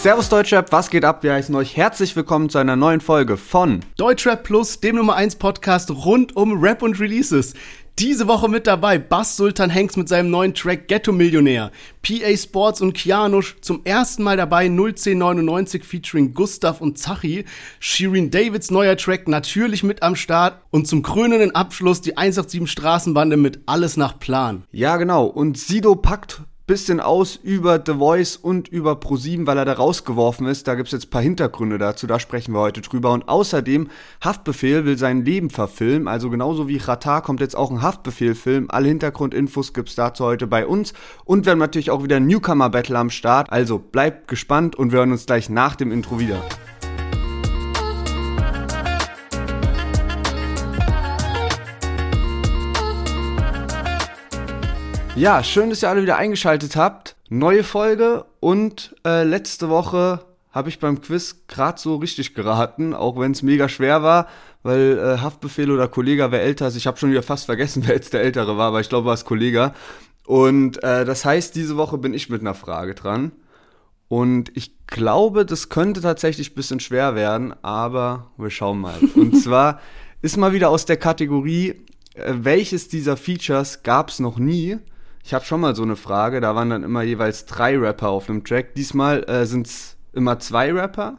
Servus Deutschrap, was geht ab? Wir heißen euch herzlich willkommen zu einer neuen Folge von Deutschrap Plus, dem Nummer 1 Podcast rund um Rap und Releases. Diese Woche mit dabei Bass Sultan Hanks mit seinem neuen Track Ghetto Millionär. PA Sports und Kianush zum ersten Mal dabei 01099 featuring Gustav und Zachi. Shirin Davids neuer Track natürlich mit am Start. Und zum krönenden Abschluss die 187 Straßenbande mit Alles nach Plan. Ja, genau. Und Sido packt bisschen aus über The Voice und über ProSieben, weil er da rausgeworfen ist. Da gibt es jetzt ein paar Hintergründe dazu, da sprechen wir heute drüber. Und außerdem, Haftbefehl will sein Leben verfilmen. Also genauso wie Ratar kommt jetzt auch ein Haftbefehl-Film. Alle Hintergrundinfos gibt es dazu heute bei uns. Und wir haben natürlich auch wieder ein Newcomer-Battle am Start. Also bleibt gespannt und wir hören uns gleich nach dem Intro wieder. Ja, schön, dass ihr alle wieder eingeschaltet habt. Neue Folge und äh, letzte Woche habe ich beim Quiz gerade so richtig geraten, auch wenn es mega schwer war, weil äh, Haftbefehl oder Kollege, wer älter ist, ich habe schon wieder fast vergessen, wer jetzt der Ältere war, aber ich glaube, war es Kollege. Und äh, das heißt, diese Woche bin ich mit einer Frage dran. Und ich glaube, das könnte tatsächlich ein bisschen schwer werden, aber wir schauen mal. Und zwar ist mal wieder aus der Kategorie, äh, welches dieser Features gab es noch nie? Ich habe schon mal so eine Frage, da waren dann immer jeweils drei Rapper auf einem Track. Diesmal äh, sind es immer zwei Rapper.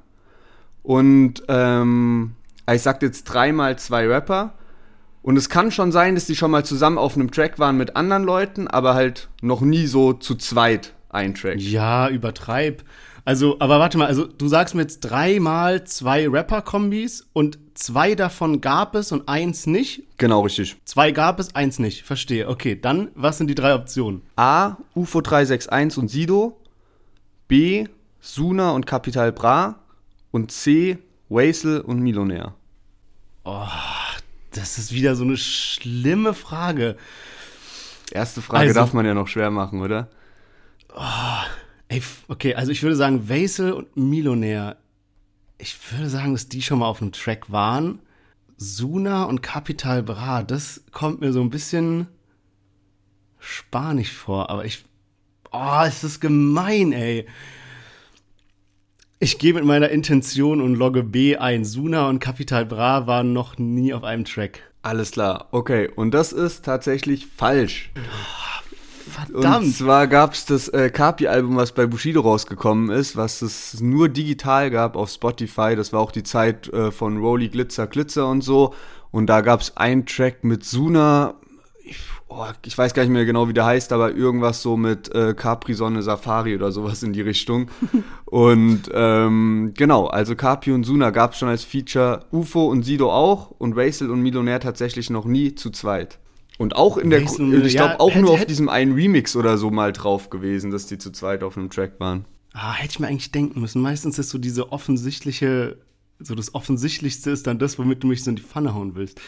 Und ähm, ich sag jetzt dreimal zwei Rapper. Und es kann schon sein, dass die schon mal zusammen auf einem Track waren mit anderen Leuten, aber halt noch nie so zu zweit ein Track. Ja, übertreib. Also, aber warte mal, also du sagst mir jetzt dreimal zwei Rapper-Kombis und zwei davon gab es und eins nicht? Genau, richtig. Zwei gab es, eins nicht. Verstehe. Okay, dann, was sind die drei Optionen? A, UFO 361 und Sido. B, Suna und Capital Bra. Und C, Wasel und Millionär. Oh, das ist wieder so eine schlimme Frage. Erste Frage also, darf man ja noch schwer machen, oder? Oh, Ey, okay, also ich würde sagen, Vaisel und Millionär. Ich würde sagen, dass die schon mal auf einem Track waren. Suna und Capital Bra, das kommt mir so ein bisschen spanisch vor, aber ich. Oh, ist das gemein, ey. Ich gehe mit meiner Intention und logge B ein. Suna und Capital Bra waren noch nie auf einem Track. Alles klar, okay. Und das ist tatsächlich falsch. Oh. Verdammt. Und zwar gab es das äh, Kapi-Album, was bei Bushido rausgekommen ist, was es nur digital gab auf Spotify. Das war auch die Zeit äh, von Rolly Glitzer Glitzer und so. Und da gab es einen Track mit Suna. Ich, oh, ich, weiß gar nicht mehr genau, wie der heißt, aber irgendwas so mit äh, Capri Sonne Safari oder sowas in die Richtung. und ähm, genau, also Capi und Suna gab es schon als Feature. UFO und Sido auch und Racel und Millionär tatsächlich noch nie zu zweit. Und auch in der, Nächsten, ich glaube ja, auch hätte, nur auf diesem einen Remix oder so mal drauf gewesen, dass die zu zweit auf einem Track waren. Ah, hätte ich mir eigentlich denken müssen. Meistens ist so diese offensichtliche, so das Offensichtlichste ist dann das, womit du mich so in die Pfanne hauen willst.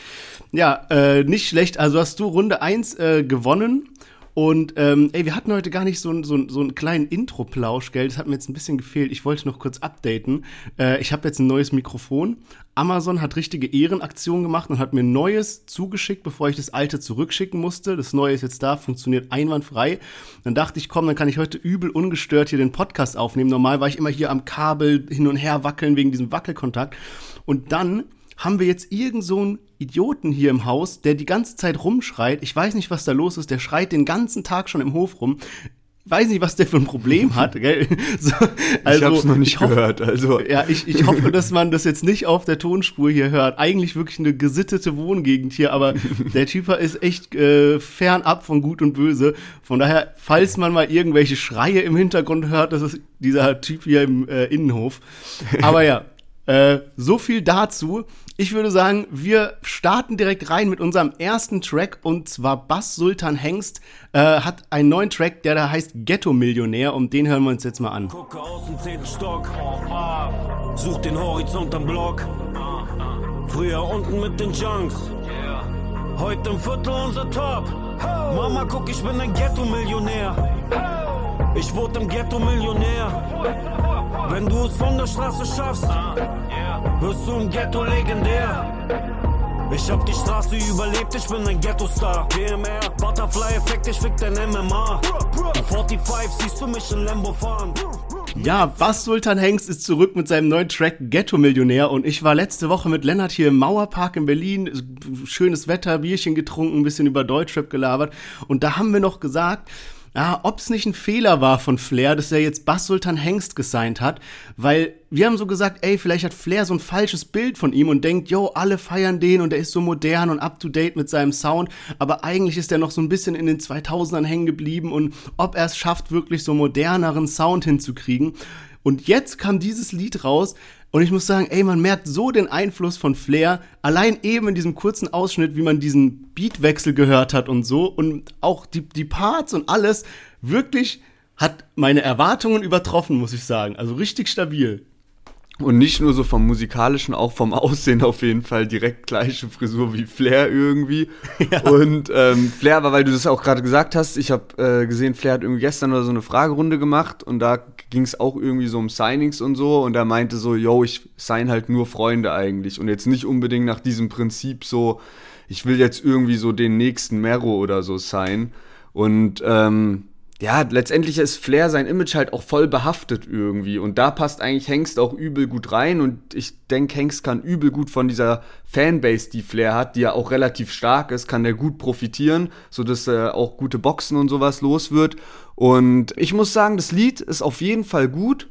Ja, äh, nicht schlecht. Also hast du Runde 1 äh, gewonnen und ähm, ey, wir hatten heute gar nicht so, so, so einen kleinen Intro-Plausch, gell? Das hat mir jetzt ein bisschen gefehlt. Ich wollte noch kurz updaten. Äh, ich habe jetzt ein neues Mikrofon. Amazon hat richtige Ehrenaktionen gemacht und hat mir neues zugeschickt, bevor ich das alte zurückschicken musste. Das neue ist jetzt da, funktioniert einwandfrei. Dann dachte ich, komm, dann kann ich heute übel ungestört hier den Podcast aufnehmen. Normal war ich immer hier am Kabel hin und her wackeln wegen diesem Wackelkontakt. Und dann haben wir jetzt irgend so einen Idioten hier im Haus, der die ganze Zeit rumschreit. Ich weiß nicht, was da los ist. Der schreit den ganzen Tag schon im Hof rum. Weiß nicht, was der für ein Problem hat. Gell? So, also, ich hab's noch nicht hoffe, gehört. Also. Ja, ich, ich hoffe, dass man das jetzt nicht auf der Tonspur hier hört. Eigentlich wirklich eine gesittete Wohngegend hier, aber der Typ ist echt äh, fernab von Gut und Böse. Von daher, falls man mal irgendwelche Schreie im Hintergrund hört, das ist dieser Typ hier im äh, Innenhof. Aber ja, äh, so viel dazu. Ich würde sagen, wir starten direkt rein mit unserem ersten Track und zwar Bass Sultan Hengst äh, hat einen neuen Track, der da heißt Ghetto Millionär und den hören wir uns jetzt mal an. Gucke aus dem zehnten Stock, such den Horizont am Block. Früher unten mit den Junks, heute im Viertel unser Top. Mama, guck, ich bin ein Ghetto Millionär. Ich wurde im Ghetto Millionär. Wenn du es von der Straße schaffst, wirst du im Ghetto legendär. Ich hab die Straße überlebt, ich bin ein Ghetto-Star. GMR, Butterfly-Effekt, ich fick dein MMA. Die 45 siehst du mich in Lambo fahren. Ja, Bass Sultan Hengst ist zurück mit seinem neuen Track Ghetto Millionär und ich war letzte Woche mit Lennart hier im Mauerpark in Berlin, schönes Wetter, Bierchen getrunken, ein bisschen über Deutschrap gelabert und da haben wir noch gesagt, ja, ob es nicht ein Fehler war von Flair, dass er jetzt Bass Sultan Hengst gesigned hat, weil wir haben so gesagt, ey, vielleicht hat Flair so ein falsches Bild von ihm und denkt, yo, alle feiern den und er ist so modern und up to date mit seinem Sound, aber eigentlich ist er noch so ein bisschen in den 2000ern hängen geblieben und ob er es schafft, wirklich so moderneren Sound hinzukriegen. Und jetzt kam dieses Lied raus, und ich muss sagen, ey, man merkt so den Einfluss von Flair, allein eben in diesem kurzen Ausschnitt, wie man diesen Beatwechsel gehört hat und so. Und auch die, die Parts und alles wirklich hat meine Erwartungen übertroffen, muss ich sagen. Also richtig stabil. Und nicht nur so vom musikalischen, auch vom Aussehen auf jeden Fall direkt gleiche Frisur wie Flair irgendwie. Ja. Und ähm, Flair war, weil du das auch gerade gesagt hast, ich habe äh, gesehen, Flair hat irgendwie gestern oder so eine Fragerunde gemacht und da ging es auch irgendwie so um Signings und so und er meinte so, yo, ich sign halt nur Freunde eigentlich und jetzt nicht unbedingt nach diesem Prinzip so, ich will jetzt irgendwie so den nächsten Mero oder so sein. Und ähm, ja, letztendlich ist Flair sein Image halt auch voll behaftet irgendwie. Und da passt eigentlich Hengst auch übel gut rein. Und ich denke, Hengst kann übel gut von dieser Fanbase, die Flair hat, die ja auch relativ stark ist, kann der gut profitieren, sodass er auch gute Boxen und sowas los wird. Und ich muss sagen, das Lied ist auf jeden Fall gut.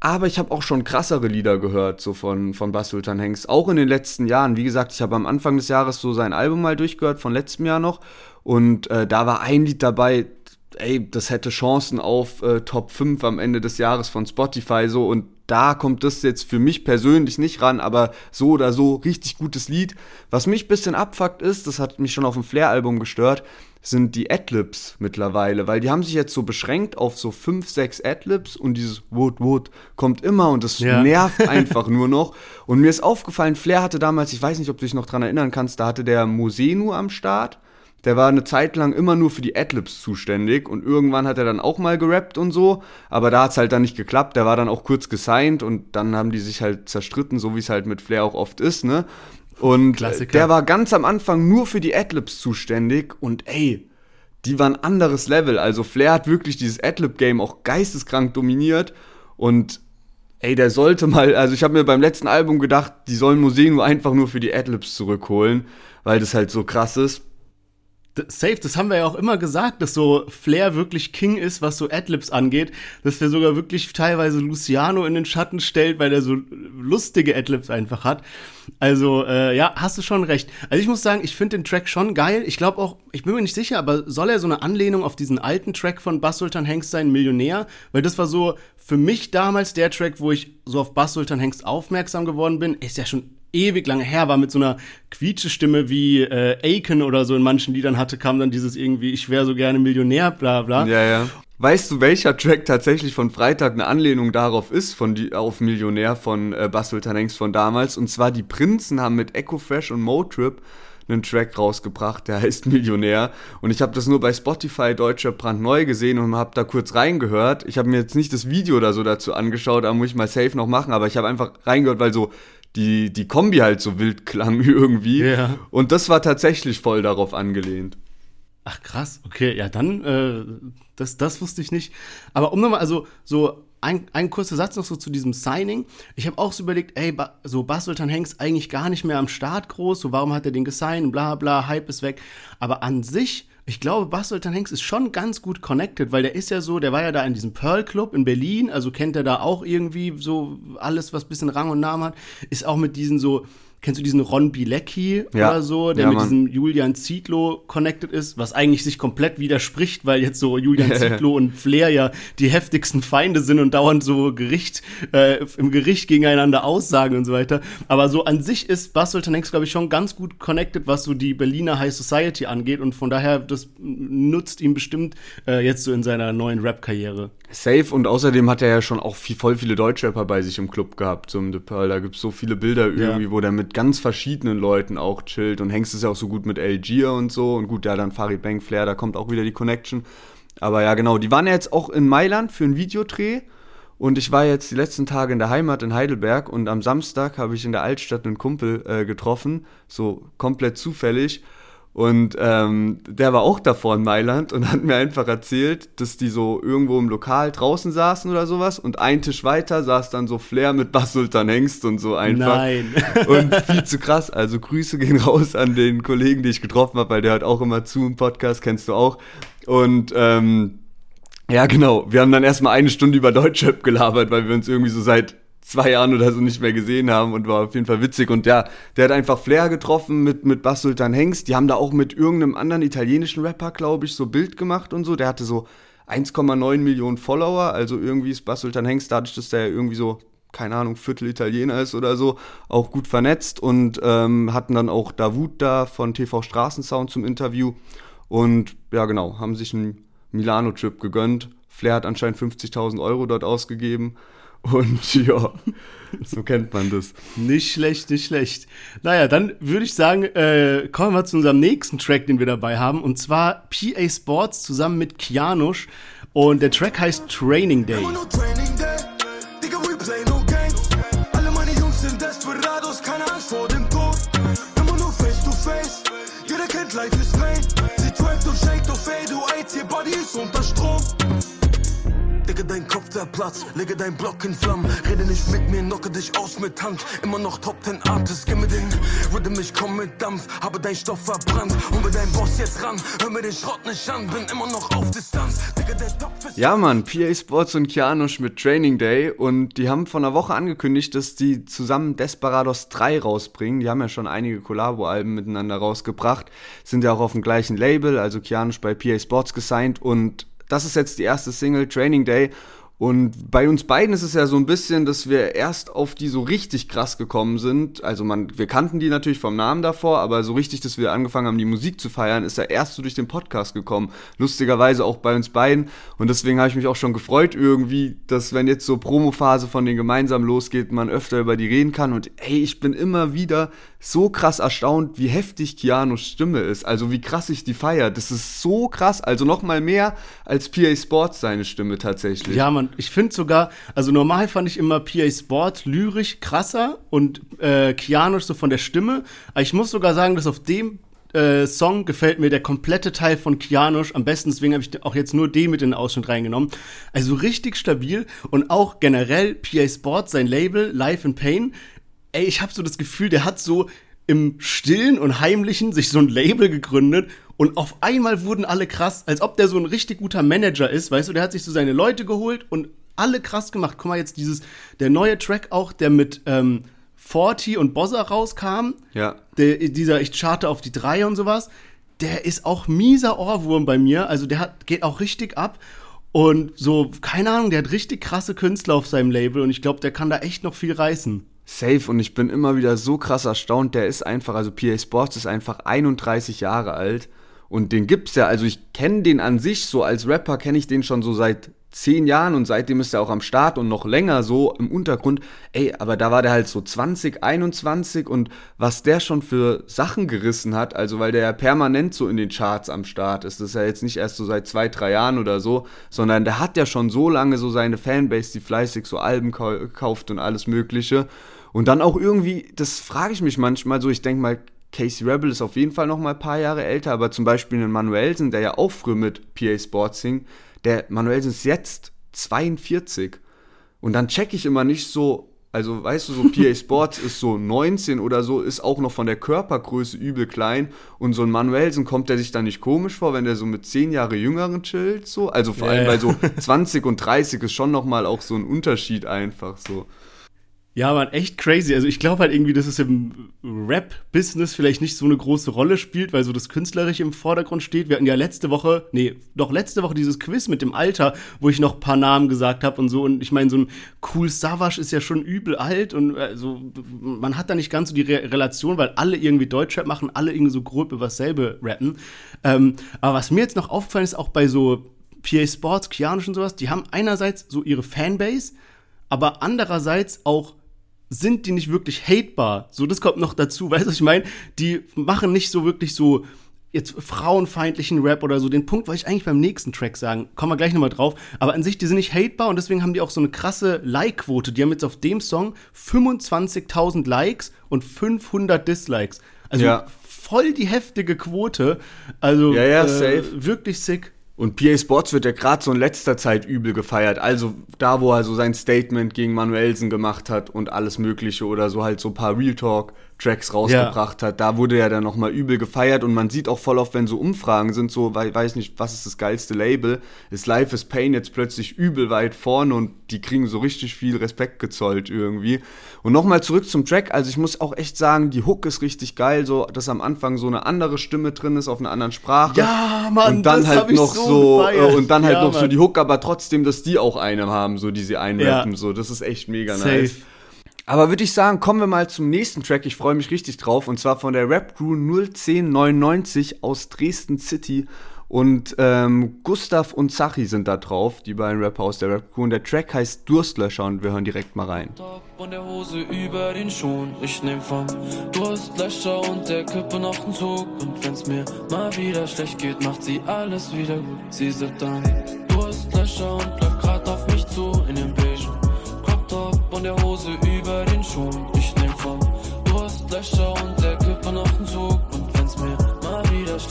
Aber ich habe auch schon krassere Lieder gehört, so von, von Bass Sultan Hengst. Auch in den letzten Jahren. Wie gesagt, ich habe am Anfang des Jahres so sein Album mal durchgehört, von letztem Jahr noch. Und äh, da war ein Lied dabei, ey, das hätte Chancen auf äh, Top 5 am Ende des Jahres von Spotify so und da kommt das jetzt für mich persönlich nicht ran, aber so oder so richtig gutes Lied. Was mich bisschen abfuckt ist, das hat mich schon auf dem Flair-Album gestört, sind die Adlibs mittlerweile, weil die haben sich jetzt so beschränkt auf so 5, 6 Adlibs und dieses Wood Wood kommt immer und das ja. nervt einfach nur noch. Und mir ist aufgefallen, Flair hatte damals, ich weiß nicht, ob du dich noch dran erinnern kannst, da hatte der Mosenu am Start der war eine Zeit lang immer nur für die Adlibs zuständig und irgendwann hat er dann auch mal gerappt und so, aber da hat es halt dann nicht geklappt, der war dann auch kurz gesigned und dann haben die sich halt zerstritten, so wie es halt mit Flair auch oft ist, ne? Und Klassiker. der war ganz am Anfang nur für die Adlibs zuständig und ey, die waren anderes Level. Also Flair hat wirklich dieses Adlib-Game auch geisteskrank dominiert und ey, der sollte mal, also ich habe mir beim letzten Album gedacht, die sollen Museen einfach nur für die Adlibs zurückholen, weil das halt so krass ist safe, das haben wir ja auch immer gesagt, dass so Flair wirklich King ist, was so Adlibs angeht, dass der sogar wirklich teilweise Luciano in den Schatten stellt, weil der so lustige Adlibs einfach hat. Also, äh, ja, hast du schon recht. Also ich muss sagen, ich finde den Track schon geil. Ich glaube auch, ich bin mir nicht sicher, aber soll er so eine Anlehnung auf diesen alten Track von Bass Sultan Hengst sein, Millionär? Weil das war so für mich damals der Track, wo ich so auf Bass Sultan Hengst aufmerksam geworden bin. Ist ja schon ewig lange her war, mit so einer Quietschestimme wie äh, Aiken oder so in manchen Liedern hatte, kam dann dieses irgendwie, ich wäre so gerne Millionär, bla bla. Ja, ja. Weißt du, welcher Track tatsächlich von Freitag eine Anlehnung darauf ist, von die, auf Millionär von äh, Bastel Tanenks von damals? Und zwar die Prinzen haben mit Echo Fresh und Motrip einen Track rausgebracht, der heißt Millionär. Und ich habe das nur bei Spotify Deutscher brandneu gesehen und habe da kurz reingehört. Ich habe mir jetzt nicht das Video oder so dazu angeschaut, da muss ich mal safe noch machen, aber ich habe einfach reingehört, weil so die, die Kombi halt so wild klang irgendwie. Ja. Und das war tatsächlich voll darauf angelehnt. Ach krass, okay, ja dann, äh, das, das wusste ich nicht. Aber um nochmal, also so ein, ein kurzer Satz noch so zu diesem Signing. Ich habe auch so überlegt, ey, ba, so Bas Sultan Hengst eigentlich gar nicht mehr am Start groß, so warum hat er den gesigned, bla bla, Hype ist weg. Aber an sich ich glaube, Bas Sultan Hengst ist schon ganz gut connected, weil der ist ja so, der war ja da in diesem Pearl Club in Berlin, also kennt er da auch irgendwie so alles, was bisschen Rang und Namen hat, ist auch mit diesen so Kennst du diesen Ron Bilecki ja. oder so, der ja, mit diesem Julian Zietlow connected ist, was eigentlich sich komplett widerspricht, weil jetzt so Julian Zietlow und Flair ja die heftigsten Feinde sind und dauernd so Gericht, äh, im Gericht gegeneinander aussagen und so weiter. Aber so an sich ist Bas Sultanex, glaube ich, schon ganz gut connected, was so die Berliner High Society angeht und von daher, das nutzt ihm bestimmt äh, jetzt so in seiner neuen Rap-Karriere. Safe und außerdem hat er ja schon auch viel, voll viele Deutschrapper bei sich im Club gehabt, zum The Pearl. Da gibt es so viele Bilder irgendwie, ja. wo der mit ganz verschiedenen Leuten auch chillt und Hengst ist ja auch so gut mit Algier und so und gut, ja, dann Farid Bang Flair, da kommt auch wieder die Connection. Aber ja, genau, die waren ja jetzt auch in Mailand für einen Videodreh und ich war jetzt die letzten Tage in der Heimat in Heidelberg und am Samstag habe ich in der Altstadt einen Kumpel äh, getroffen, so komplett zufällig Und ähm, der war auch davor in Mailand und hat mir einfach erzählt, dass die so irgendwo im Lokal draußen saßen oder sowas und ein Tisch weiter saß dann so Flair mit Bass Sultan Hengst und so einfach. Nein. Und viel zu krass. Also Grüße gehen raus an den Kollegen, die ich getroffen habe, weil der hört auch immer zu im Podcast, kennst du auch. Und ähm, ja, genau. Wir haben dann erstmal eine Stunde über Deutschrap gelabert, weil wir uns irgendwie so seit zwei Jahren oder so nicht mehr gesehen haben und war auf jeden Fall witzig. Und ja, der hat einfach Flair getroffen mit, mit Bass Sultan Hengst. Die haben da auch mit irgendeinem anderen italienischen Rapper, glaube ich, so Bild gemacht und so. Der hatte so 1,9 Millionen Follower. Also irgendwie ist Bass Sultan Hengst, dadurch, dass der irgendwie so, keine Ahnung, Viertel Italiener ist oder so, auch gut vernetzt und ähm, hatten dann auch Davut da von TV Straßensound zum Interview. Und ja, genau, haben sich einen Milano-Trip gegönnt. Flair hat anscheinend 50.000 Euro dort ausgegeben. Und ja, so kennt man das. Nicht schlecht, nicht schlecht. Naja, dann würde ich sagen, äh, kommen wir zu unserem nächsten Track, den wir dabei haben. Und zwar PA Sports zusammen mit Kianush. Und der Track heißt Training Day. Life is pain. Sie trackt und shake, doch fade, du IT, Body ist unter Strom. Digga, dein Kopf zerplatzt, lege dein Block in Flammen. Rede nicht mit mir, knocke dich aus mit Hand. Immer noch Top 10 Artist, gib mir den Rhythm, ich komm mit Dampf. Habe dein Stoff verbrannt, hol mir dein Boss jetzt ran. Hör mir den Schrott nicht an, bin immer noch auf Distanz. Digga, der Topf ist Ja, Mann, PA Sports und Kianush mit Training Day und die haben vor einer Woche angekündigt, dass die zusammen Desperados 3 rausbringen. Die haben ja schon einige Collabo-Alben miteinander rausgebracht, sind ja auch auf dem gleichen Label, also Kianush bei PA Sports gesigned und das ist jetzt die erste Single, Training Day. Und bei uns beiden ist es ja so ein bisschen, dass wir erst auf die so richtig krass gekommen sind. Also man, wir kannten die natürlich vom Namen davor, aber so richtig, dass wir angefangen haben, die Musik zu feiern, ist ja erst so durch den Podcast gekommen. Lustigerweise auch bei uns beiden. Und deswegen habe ich mich auch schon gefreut irgendwie, dass wenn jetzt so Promophase von denen gemeinsam losgeht, man öfter über die reden kann. Und hey, ich bin immer wieder so krass erstaunt, wie heftig Keanu's Stimme ist. Also wie krass ich die feiere. Das ist so krass. Also noch mal mehr als PA Sports seine Stimme tatsächlich. Ja, man, ich finde sogar, also normal fand ich immer PA Sport lyrisch krasser und äh, Keanu so von der Stimme. Aber ich muss sogar sagen, dass auf dem äh, Song gefällt mir der komplette Teil von Kianosch am besten, deswegen habe ich auch jetzt nur den mit in den Ausschnitt reingenommen. Also richtig stabil und auch generell PA Sport, sein Label, Life in Pain. Ey, ich habe so das Gefühl, der hat so im Stillen und Heimlichen sich so ein Label gegründet und auf einmal wurden alle krass, als ob der so ein richtig guter Manager ist, weißt du, der hat sich so seine Leute geholt und alle krass gemacht. Guck mal jetzt dieses, der neue Track auch, der mit ähm, Forty und Bossa rauskam, Ja. der, dieser Ich charte auf die drei und sowas, der ist auch mieser Ohrwurm bei mir, also der hat, geht auch richtig ab und so, keine Ahnung, der hat richtig krasse Künstler auf seinem Label und ich glaube, der kann da echt noch viel reißen. Safe und ich bin immer wieder so krass erstaunt. Der ist einfach, also PA Sports ist einfach 31 Jahre alt und den gibt's ja. Also ich kenne den an sich so als Rapper kenne ich den schon so seit zehn Jahren und seitdem ist er auch am Start und noch länger so im Untergrund. Ey, aber da war der halt so 20, 21 und was der schon für Sachen gerissen hat, also weil der ja permanent so in den Charts am Start ist. Das ist ja jetzt nicht erst so seit zwei, drei Jahren oder so, sondern der hat ja schon so lange so seine Fanbase, die fleißig so Alben kau kauft und alles Mögliche. Und dann auch irgendwie, das frage ich mich manchmal so, ich denke mal, Casey Rebel ist auf jeden Fall noch mal ein paar Jahre älter, aber zum Beispiel ein Manuelsen, der ja auch früher mit PA Sports hing, der Manuelsen ist jetzt 42. Und dann check ich immer nicht so, also weißt du, so PA Sports ist so 19 oder so, ist auch noch von der Körpergröße übel klein. Und so ein Manuelsen kommt der sich dann nicht komisch vor, wenn der so mit 10 Jahre Jüngeren chillt, so. Also vor allem ja. bei so 20 und 30 ist schon noch mal auch so ein Unterschied einfach so. Ja, man, echt crazy. Also ich glaube halt irgendwie, dass es im Rap-Business vielleicht nicht so eine große Rolle spielt, weil so das Künstlerische im Vordergrund steht. Wir hatten ja letzte Woche, nee, doch letzte Woche dieses Quiz mit dem Alter, wo ich noch ein paar Namen gesagt habe und so. Und ich meine, so ein Cool Savage ist ja schon übel alt und also man hat da nicht ganz so die Re Relation, weil alle irgendwie Deutschrap machen, alle irgendwie so grob über dasselbe rappen. Ähm, aber was mir jetzt noch aufgefallen ist, auch bei so PA Sports, Kianisch und sowas, die haben einerseits so ihre Fanbase, aber andererseits auch sind die nicht wirklich hatebar. So, das kommt noch dazu. Weißt du, was ich meine? Die machen nicht so wirklich so jetzt frauenfeindlichen Rap oder so. Den Punkt wollte ich eigentlich beim nächsten Track sagen. Kommen wir gleich nochmal drauf. Aber an sich, die sind nicht hatebar und deswegen haben die auch so eine krasse Like-Quote. Die haben jetzt auf dem Song 25.000 Likes und 500 Dislikes. Also Ja. voll die heftige Quote. Also Ja, ja, äh, wirklich sick. Und PA Sports wird ja gerade so in letzter Zeit übel gefeiert. Also da, wo er so sein Statement gegen Manuelsen gemacht hat und alles Mögliche oder so halt so ein paar Real Talk Tracks rausgebracht hat, da wurde er dann nochmal übel gefeiert und man sieht auch voll oft, wenn so Umfragen sind, so, weil weiß nicht, was ist das geilste Label, ist Life is Pain jetzt plötzlich übel weit vorne und die kriegen so richtig viel Respekt gezollt irgendwie. Und nochmal zurück zum Track, also ich muss auch echt sagen, die Hook ist richtig geil, so, dass am Anfang so eine andere Stimme drin ist auf einer anderen Sprache. Ja, Mann, und dann das halt noch so so, gefeiert. äh, und dann halt Ja, noch so Mann. die Hook, aber trotzdem, dass die auch eine haben, so die sie einrappen, Ja. so, das ist echt mega Safe. nice. Aber würde ich sagen, kommen wir mal zum nächsten Track. Ich freue mich richtig drauf. Und zwar von der Rap Crew 01099 aus Dresden City. Und ähm, Gustav und Zachi sind da drauf, die beiden Rapper aus der Rap Crew. Und der Track heißt Durstlöscher und wir hören direkt mal rein. Und der Hose über den Schuhen. Ich nehm vom Durstlöscher und der Kippe noch einen Zug. Und wenn's mir mal wieder schlecht geht, macht sie alles wieder gut. Sie sitzt dann Durstlöscher und läuft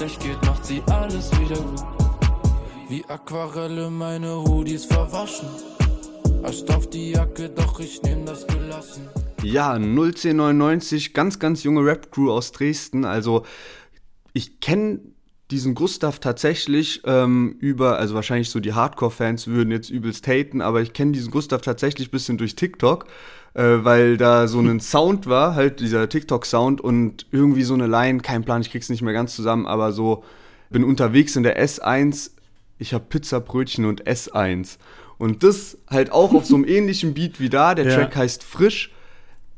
schlecht geht, macht sie alles wieder gut. Wie Aquarelle meine Hoodies verwaschen. Ascht auf die Jacke, doch ich nehm das gelassen. Ja, 01099, ganz, ganz junge Rap-Crew aus Dresden. Also, ich kenne diesen Gustav tatsächlich ähm, über, also wahrscheinlich so die Hardcore-Fans würden jetzt übelst haten, aber ich kenne diesen Gustav tatsächlich ein bisschen durch TikTok, äh, weil da so ein Sound war, halt dieser TikTok-Sound und irgendwie so eine Line, kein Plan, ich krieg's nicht mehr ganz zusammen, aber so, bin unterwegs in der S1, ich habe Pizzabrötchen und S1. Und das halt auch auf so einem ähnlichen Beat wie da, der Ja. Track heißt Frisch,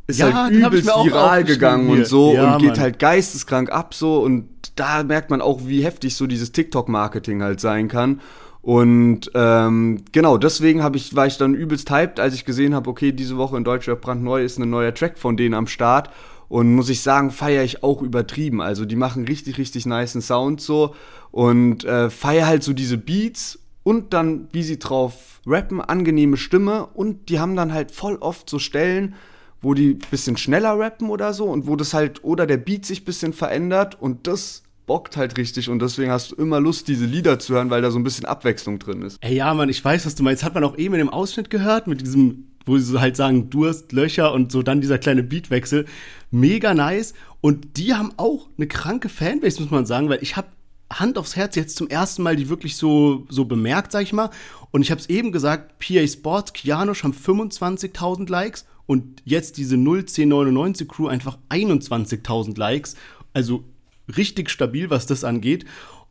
ist Ja, halt übelst viral gegangen hier. und so Ja, und geht Mann. halt geisteskrank ab so und da merkt man auch, wie heftig so dieses TikTok-Marketing halt sein kann. Und ähm, genau, deswegen ich, war ich dann übelst hyped, als ich gesehen habe, okay, diese Woche in Deutschrap brandneu ist ein neuer Track von denen am Start. Und muss ich sagen, feiere ich auch übertrieben. Also die machen richtig, richtig niceen Sound so und äh, feiere halt so diese Beats und dann, wie sie drauf rappen, angenehme Stimme und die haben dann halt voll oft so Stellen, wo die bisschen schneller rappen oder so und wo das halt, oder der Beat sich bisschen verändert und das bockt halt richtig und deswegen hast du immer Lust, diese Lieder zu hören, weil da so ein bisschen Abwechslung drin ist. Ey, ja, Mann, ich weiß, was du meinst. Hat man auch eben in dem Ausschnitt gehört, mit diesem, wo sie so halt sagen, Durst, Löcher und so dann dieser kleine Beatwechsel. Mega nice. Und die haben auch eine kranke Fanbase, muss man sagen, weil ich habe Hand aufs Herz jetzt zum ersten Mal die wirklich so, so bemerkt, sag ich mal. Und ich habe es eben gesagt, PA Sports, Kianosch haben 25.000 Likes und jetzt diese 01099 Crew einfach 21.000 Likes. Also richtig stabil, was das angeht.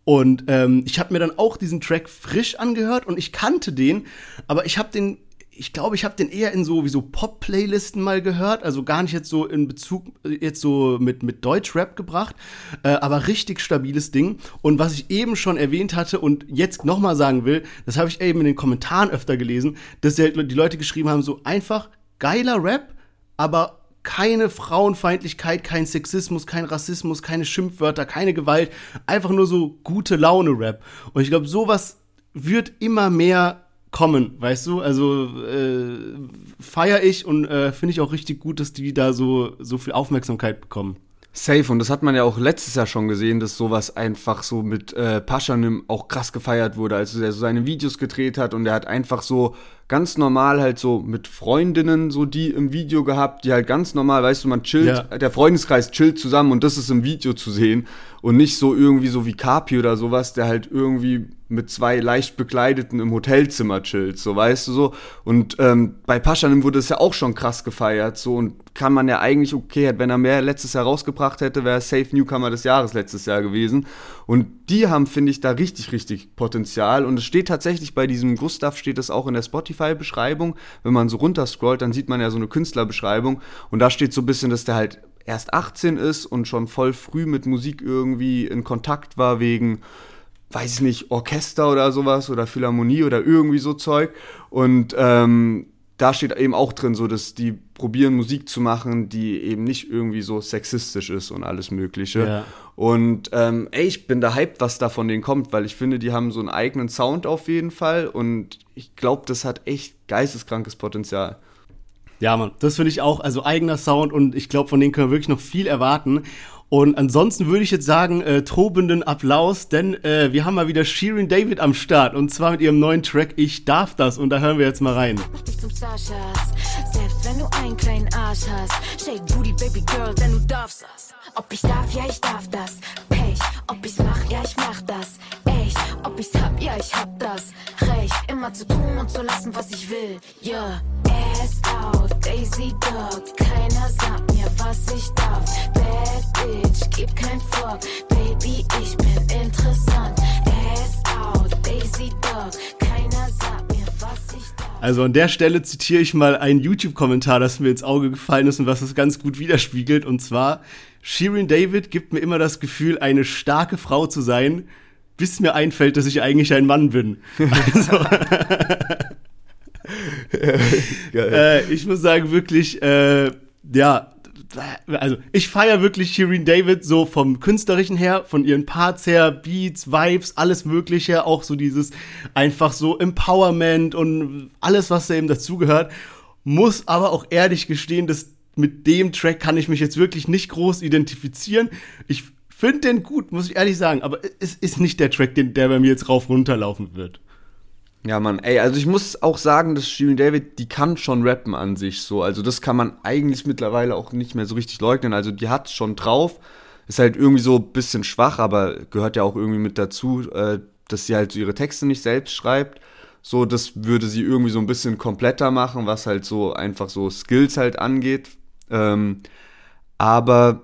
Und ähm, ich habe mir dann auch diesen Track frisch angehört und ich kannte den, aber ich habe den, ich glaube, ich habe den eher in so wie so Pop-Playlisten mal gehört, also gar nicht jetzt so in Bezug jetzt so mit mit Deutschrap gebracht, äh, aber richtig stabiles Ding. Und was ich eben schon erwähnt hatte und jetzt noch mal sagen will, das habe ich eben in den Kommentaren öfter gelesen, dass die Leute geschrieben haben, so einfach geiler Rap, aber keine Frauenfeindlichkeit, kein Sexismus, kein Rassismus, keine Schimpfwörter, keine Gewalt, einfach nur so gute Laune Rap. Und ich glaube, sowas wird immer mehr kommen, weißt du? Also äh, feiere ich und äh, finde ich auch richtig gut, dass die da so so viel Aufmerksamkeit bekommen. Safe, und das hat man ja auch letztes Jahr schon gesehen, dass sowas einfach so mit äh, Paschanim auch krass gefeiert wurde, als er so seine Videos gedreht hat und er hat einfach so ganz normal halt so mit Freundinnen so die im Video gehabt, die halt ganz normal, weißt du, man chillt, Ja. der Freundeskreis chillt zusammen und das ist im Video zu sehen und nicht so irgendwie so wie Kapi oder sowas, der halt irgendwie mit zwei leicht bekleideten im Hotelzimmer chillt, so weißt du so. Und ähm, bei Paschanim wurde es ja auch schon krass gefeiert, so und kann man ja eigentlich, okay, wenn er mehr letztes Jahr rausgebracht hätte, wäre er Safe Newcomer des Jahres letztes Jahr gewesen. Und die haben, finde ich, da richtig, richtig Potenzial. Und es steht tatsächlich bei diesem Gustav, steht es auch in der Spotify-Beschreibung. Wenn man so runterscrollt, dann sieht man ja so eine Künstlerbeschreibung. Und da steht so ein bisschen, dass der halt erst 18 ist und schon voll früh mit Musik irgendwie in Kontakt war wegen weiß ich nicht, Orchester oder sowas oder Philharmonie oder irgendwie so Zeug. Und ähm, da steht eben auch drin, so dass die probieren Musik zu machen, die eben nicht irgendwie so sexistisch ist und alles Mögliche. Ja. Und ähm, ey, ich bin da hyped, was da von denen kommt, weil ich finde, die haben so einen eigenen Sound auf jeden Fall und ich glaube, das hat echt geisteskrankes Potenzial. Ja, Mann, das finde ich auch, also eigener Sound und ich glaube, von denen können wir wirklich noch viel erwarten. Und ansonsten würde ich jetzt sagen, äh, tobenden Applaus, denn äh, wir haben mal wieder Shirin David am Start und zwar mit ihrem neuen Track Ich darf das und da hören wir jetzt mal rein. Mach dich zum Starschatz, selbst wenn du einen kleinen Arsch hast. Shake Booty, Baby Girl, denn du darfst das. Ob ich darf, ja ich darf das. Pech, ob ich's mach, ja ich mach das. Echt, ob ich's hab, ja ich hab das. Immer zu tun und zu lassen, was ich will. Yeah, ass out, Daisy Dog, keiner sagt mir, was ich darf. Bad Bitch, gib kein Fuck, Baby, ich bin interessant. Ass out, Daisy Dog, keiner sagt mir, was ich darf. Also an der Stelle zitiere ich mal einen YouTube-Kommentar, das mir ins Auge gefallen ist und was es ganz gut widerspiegelt. Und zwar, Shirin David gibt mir immer das Gefühl, eine starke Frau zu sein, bis mir einfällt, dass ich eigentlich ein Mann bin. Also, äh, ich muss sagen, wirklich, äh, ja, also ich feiere wirklich Shirin David so vom künstlerischen her, von ihren Parts her, Beats, Vibes, alles Mögliche, auch so dieses einfach so Empowerment und alles, was da eben dazugehört. Muss aber auch ehrlich gestehen, dass mit dem Track kann ich mich jetzt wirklich nicht groß identifizieren. Ich finde den gut, muss ich ehrlich sagen, aber es ist nicht der Track, den, der bei mir jetzt rauf runterlaufen wird. Ja, Mann, ey, also ich muss auch sagen, dass Shirin David, die kann schon rappen an sich so. Also das kann man eigentlich mittlerweile auch nicht mehr so richtig leugnen. Also die hat schon drauf. Ist halt irgendwie so ein bisschen schwach, aber gehört ja auch irgendwie mit dazu, äh, dass sie halt ihre Texte nicht selbst schreibt. So, das würde sie irgendwie so ein bisschen kompletter machen, was halt so einfach so Skills halt angeht. Ähm, aber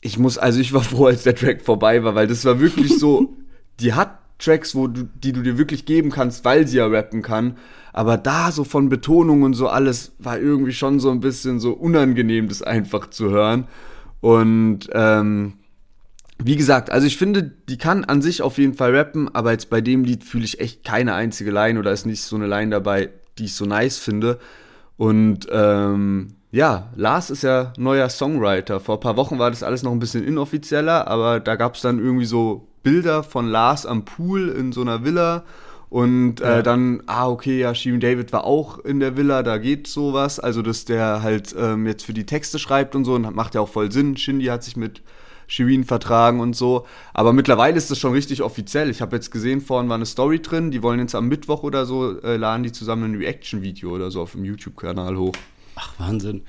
ich muss, also ich war froh, als der Track vorbei war, weil das war wirklich so, die hat Tracks, wo du, die du dir wirklich geben kannst, weil sie ja rappen kann. Aber da so von Betonung und so alles war irgendwie schon so ein bisschen so unangenehm, das einfach zu hören. Und ähm, wie gesagt, also ich finde, die kann an sich auf jeden Fall rappen, aber jetzt bei dem Lied fühle ich echt keine einzige Line oder ist nicht so eine Line dabei, die ich so nice finde. Und ähm, ja, Lars ist ja neuer Songwriter. Vor ein paar Wochen war das alles noch ein bisschen inoffizieller, aber da gab es dann irgendwie so Bilder von Lars am Pool in so einer Villa. Und äh, ja. dann, ah, okay, ja, Shirin David war auch in der Villa, da geht sowas. Also, dass der halt ähm, jetzt für die Texte schreibt und so, und macht ja auch voll Sinn. Shindy hat sich mit Shirin vertragen und so. Aber mittlerweile ist das schon richtig offiziell. Ich habe jetzt gesehen, vorhin war eine Story drin, die wollen jetzt am Mittwoch oder so, äh, laden die zusammen ein Reaction-Video oder so auf dem YouTube-Kanal hoch. Ach, Wahnsinn.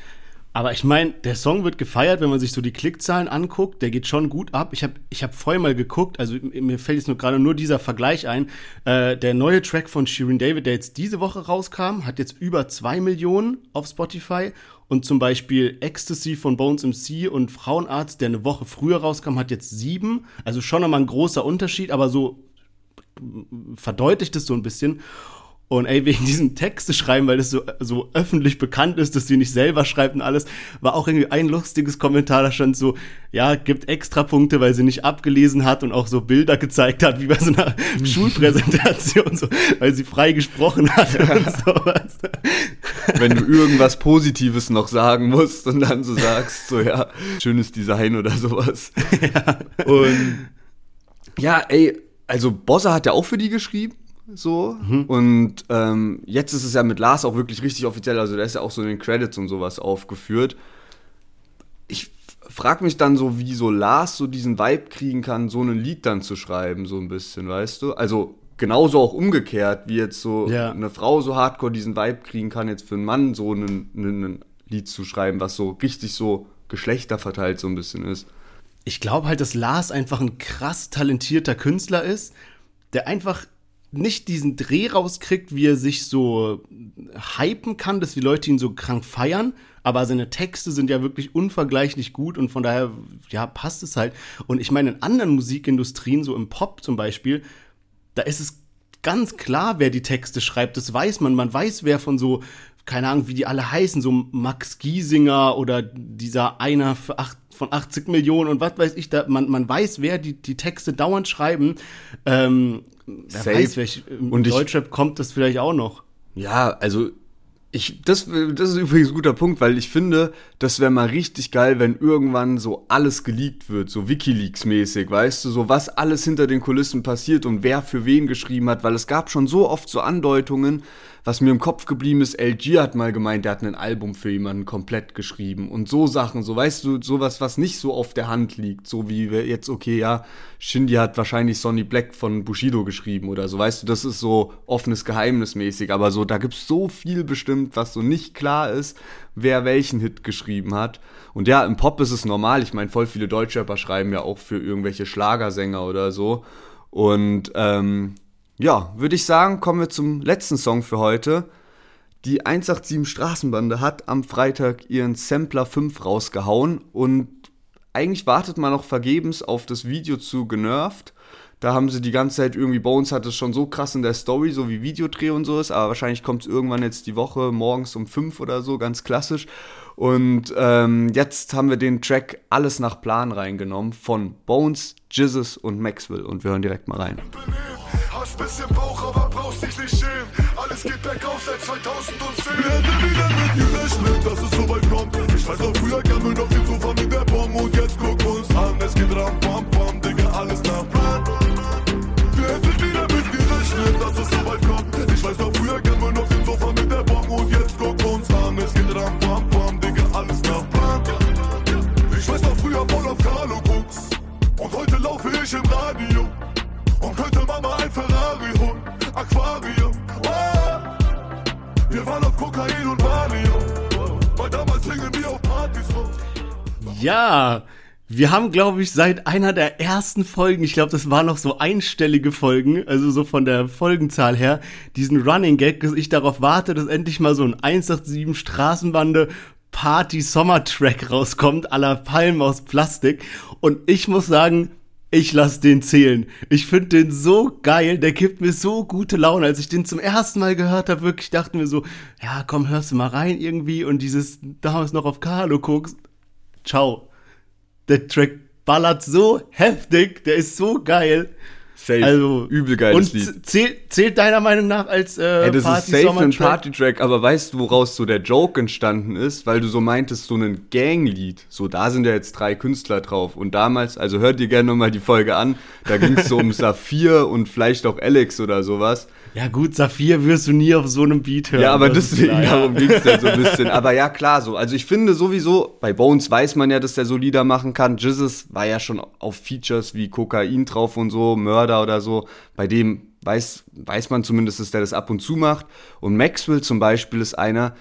Aber ich meine, der Song wird gefeiert, wenn man sich so die Klickzahlen anguckt. Der geht schon gut ab. Ich habe ich hab vorher mal geguckt, also mir fällt jetzt nur gerade nur dieser Vergleich ein. Äh, der neue Track von Shirin David, der jetzt diese Woche rauskam, hat jetzt über zwei Millionen auf Spotify. Und zum Beispiel Ecstasy von Bones MC und Frauenarzt, der eine Woche früher rauskam, hat jetzt sieben. Also schon nochmal ein großer Unterschied, aber so verdeutlicht es so ein bisschen. Und ey, wegen diesem Texte schreiben, weil das so, so öffentlich bekannt ist, dass sie nicht selber schreibt und alles, war auch irgendwie ein lustiges Kommentar, da stand so, ja, gibt extra Punkte, weil sie nicht abgelesen hat und auch so Bilder gezeigt hat, wie bei so einer Schulpräsentation, so, weil sie frei gesprochen hat und sowas. Wenn du irgendwas Positives noch sagen musst und dann so sagst, so, ja, schönes Design oder sowas. Ja. Und ja, ey, also Bossa hat ja auch für die geschrieben so. Mhm. Und ähm, jetzt ist es ja mit Lars auch wirklich richtig offiziell, also der ist ja auch so in den Credits und sowas aufgeführt. Ich frage mich dann so, wie so Lars so diesen Vibe kriegen kann, so ein Lied dann zu schreiben, so ein bisschen, weißt du? Also genauso auch umgekehrt, wie jetzt so ja. eine Frau so hardcore diesen Vibe kriegen kann, jetzt für einen Mann so ein Lied zu schreiben, was so richtig so geschlechterverteilt so ein bisschen ist. Ich glaube halt, dass Lars einfach ein krass talentierter Künstler ist, der einfach nicht diesen Dreh rauskriegt, wie er sich so hypen kann, dass die Leute ihn so krank feiern, aber seine Texte sind ja wirklich unvergleichlich gut und von daher, ja, passt es halt. Und ich meine, in anderen Musikindustrien, so im Pop zum Beispiel, da ist es ganz klar, wer die Texte schreibt, das weiß man. Man weiß, wer von so, keine Ahnung, wie die alle heißen, so Max Giesinger oder dieser einer für acht, von 80 Millionen und was weiß ich, da, man, man weiß, wer die, die Texte dauernd schreiben. Ähm, wer Safe. weiß, welch, im und Deutschrap kommt das vielleicht auch noch. Ja, also ich, das, das ist übrigens ein guter Punkt, weil ich finde, das wäre mal richtig geil, wenn irgendwann so alles geleakt wird, so Wikileaks-mäßig, weißt du, so was alles hinter den Kulissen passiert und wer für wen geschrieben hat, weil es gab schon so oft so Andeutungen, was mir im Kopf geblieben ist, LG hat mal gemeint, der hat ein Album für jemanden komplett geschrieben. Und so Sachen, so weißt du, sowas, was nicht so auf der Hand liegt, so wie wir jetzt, okay, ja, Shindy hat wahrscheinlich Sonny Black von Bushido geschrieben oder so, weißt du, das ist so offenes Geheimnis mäßig, aber so, da gibt's so viel bestimmt, was so nicht klar ist, wer welchen Hit geschrieben hat. Und ja, im Pop ist es normal, ich meine, voll viele Deutschrapper schreiben ja auch für irgendwelche Schlagersänger oder so. Und, ähm, ja, würde ich sagen, kommen wir zum letzten Song für heute. Die 187 Straßenbande hat am Freitag ihren Sampler 5 rausgehauen und eigentlich wartet man noch vergebens auf das Video zu Genervt. Da haben sie die ganze Zeit irgendwie, uns hat es schon so krass in der Story, so wie Videodreh und so ist, aber wahrscheinlich kommt es irgendwann jetzt die Woche morgens um 5 oder so, ganz klassisch. Und ähm, jetzt haben wir den Track Alles nach Plan reingenommen von Bones, Jizzes und Maxwell und wir hören direkt mal rein. Hast bisschen Bauch, aber brauchst dich nicht schämen. Alles geht bergauf seit 2010. Wer hätte wieder mit gerechnet, dass es so weit kommt? Ich weiß auch früher kam mir noch den Sofa mit der Bombe und jetzt guck uns an. Es geht ram, bam, bam, Digga, alles nach Plan. Wer hätte wieder mit gerechnet, dass es so weit kommt? Ich weiß auch früher kam mir noch den Sofa mit der Bombe und jetzt guck uns an. Es geht ram, bam, bam, Digga, alles nach Plan. Ich weiß auch früher voll auf Carlo guckst. Und heute laufe ich im Radio. Ferrari holen, Aquarium. Oh. Wir waren auf Kokain und Valium. Weil damals hingen wir auf Partys rum. Ja, wir haben, glaube ich, seit einer der ersten Folgen, ich glaube, das waren noch so einstellige Folgen, also so von der Folgenzahl her, diesen Running Gag, dass ich darauf warte, dass endlich mal so ein 187 Straßenbande Party Sommer Track rauskommt, aller Palmen aus Plastik. Und ich muss sagen, ich lass den zählen. Ich finde den so geil, der gibt mir so gute Laune. Als ich den zum ersten Mal gehört habe, wirklich dachten wir so, ja, komm, hörst du mal rein irgendwie und dieses damals noch auf Carlo guckst. Ciao. Der Track ballert so heftig, der ist so geil. Safe. Also, übel geiles und Lied. Zählt, zählt deiner Meinung nach als äh, Ey, das Party ist safe ein? Party-Track, aber weißt du, woraus so der Joke entstanden ist? Weil du so meintest, so ein Ganglied. So, da sind ja jetzt drei Künstler drauf. Und damals, also hört dir gerne nochmal die Folge an, da ging es so um Saphir und vielleicht auch Alex oder sowas. Ja gut, Saphir wirst du nie auf so einem Beat hören. Ja, aber deswegen, klar, ja. darum ging es ja so ein bisschen. Aber ja, klar, so. Also ich finde sowieso, bei Bones weiß man ja, dass der solider machen kann. Jizzes war ja schon auf Features wie Kokain drauf und so, Mörder oder so. Bei dem weiß, weiß man zumindest, dass der das ab und zu macht. Und Maxwell zum Beispiel ist einer,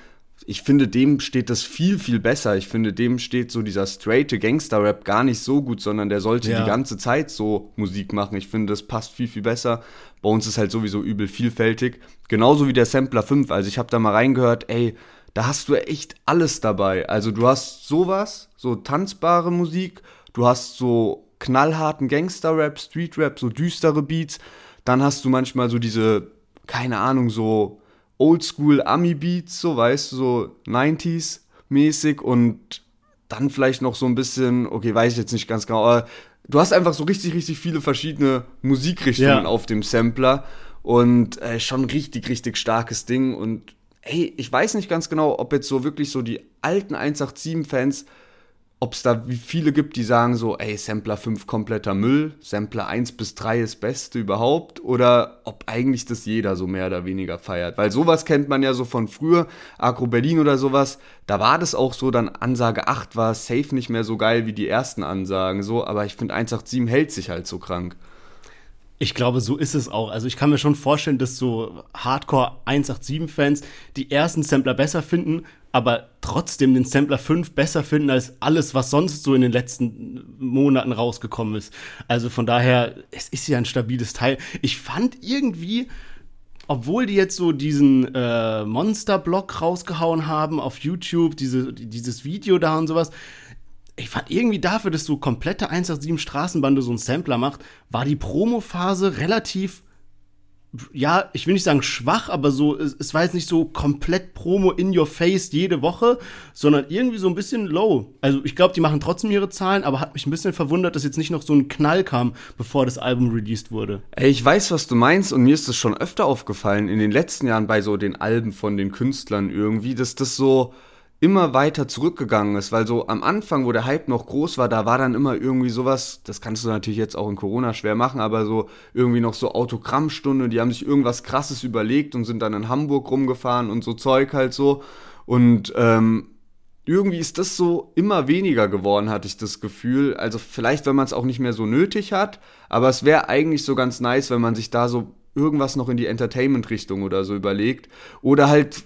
ich finde, dem steht das viel, viel besser. Ich finde, dem steht so dieser straighte Gangster-Rap gar nicht so gut, sondern der sollte Ja. die ganze Zeit so Musik machen. Ich finde, das passt viel, viel besser. Bei uns ist halt sowieso übel vielfältig. Genauso wie der Sampler 5. Also ich habe da mal reingehört, ey, da hast du echt alles dabei. Also du hast sowas, so tanzbare Musik, du hast so knallharten Gangster-Rap, Street-Rap, so düstere Beats. Dann hast du manchmal so diese, keine Ahnung, so Oldschool-Ami-Beats, so weißt du, so 90s-mäßig und dann vielleicht noch so ein bisschen, okay, weiß ich jetzt nicht ganz genau, aber du hast einfach so richtig, richtig viele verschiedene Musikrichtungen Ja. auf dem Sampler und äh, schon ein richtig, richtig starkes Ding und hey, ich weiß nicht ganz genau, ob jetzt so wirklich so die alten 187-Fans, ob es da wie viele gibt, die sagen so, ey, Sampler 5 kompletter Müll, Sampler 1 bis 3 ist Beste überhaupt, oder ob eigentlich das jeder so mehr oder weniger feiert. Weil sowas kennt man ja so von früher, Agro Berlin oder sowas, da war das auch so, dann Ansage 8 war safe nicht mehr so geil wie die ersten Ansagen, so, aber ich finde 187 hält sich halt so krank. Ich glaube, so ist es auch. Also ich kann mir schon vorstellen, dass so Hardcore 187-Fans die ersten Sampler besser finden, aber trotzdem den Sampler 5 besser finden als alles, was sonst so in den letzten Monaten rausgekommen ist. Also von daher, es ist ja ein stabiles Teil. Ich fand irgendwie, obwohl die jetzt so diesen äh, Monster-Block rausgehauen haben auf YouTube, diese, dieses Video da und sowas, ich fand irgendwie dafür, dass so komplette 187 Straßenbande so einen Sampler macht, war die Promo-Phase relativ, ja, ich will nicht sagen schwach, aber so, es, es war jetzt nicht so komplett Promo in your face jede Woche, sondern irgendwie so ein bisschen low. Also ich glaube, die machen trotzdem ihre Zahlen, aber hat mich ein bisschen verwundert, dass jetzt nicht noch so ein Knall kam, bevor das Album released wurde. Ey, ich weiß, was du meinst und mir ist das schon öfter aufgefallen in den letzten Jahren bei so den Alben von den Künstlern irgendwie, dass das so, immer weiter zurückgegangen ist, weil so am Anfang, wo der Hype noch groß war, da war dann immer irgendwie sowas, das kannst du natürlich jetzt auch in Corona schwer machen, aber so irgendwie noch so Autogrammstunde, die haben sich irgendwas krasses überlegt und sind dann in Hamburg rumgefahren und so Zeug halt so. Und ähm, irgendwie ist das so immer weniger geworden, hatte ich das Gefühl. Also vielleicht, wenn man es auch nicht mehr so nötig hat, aber es wäre eigentlich so ganz nice, wenn man sich da so irgendwas noch in die Entertainment-Richtung oder so überlegt. Oder halt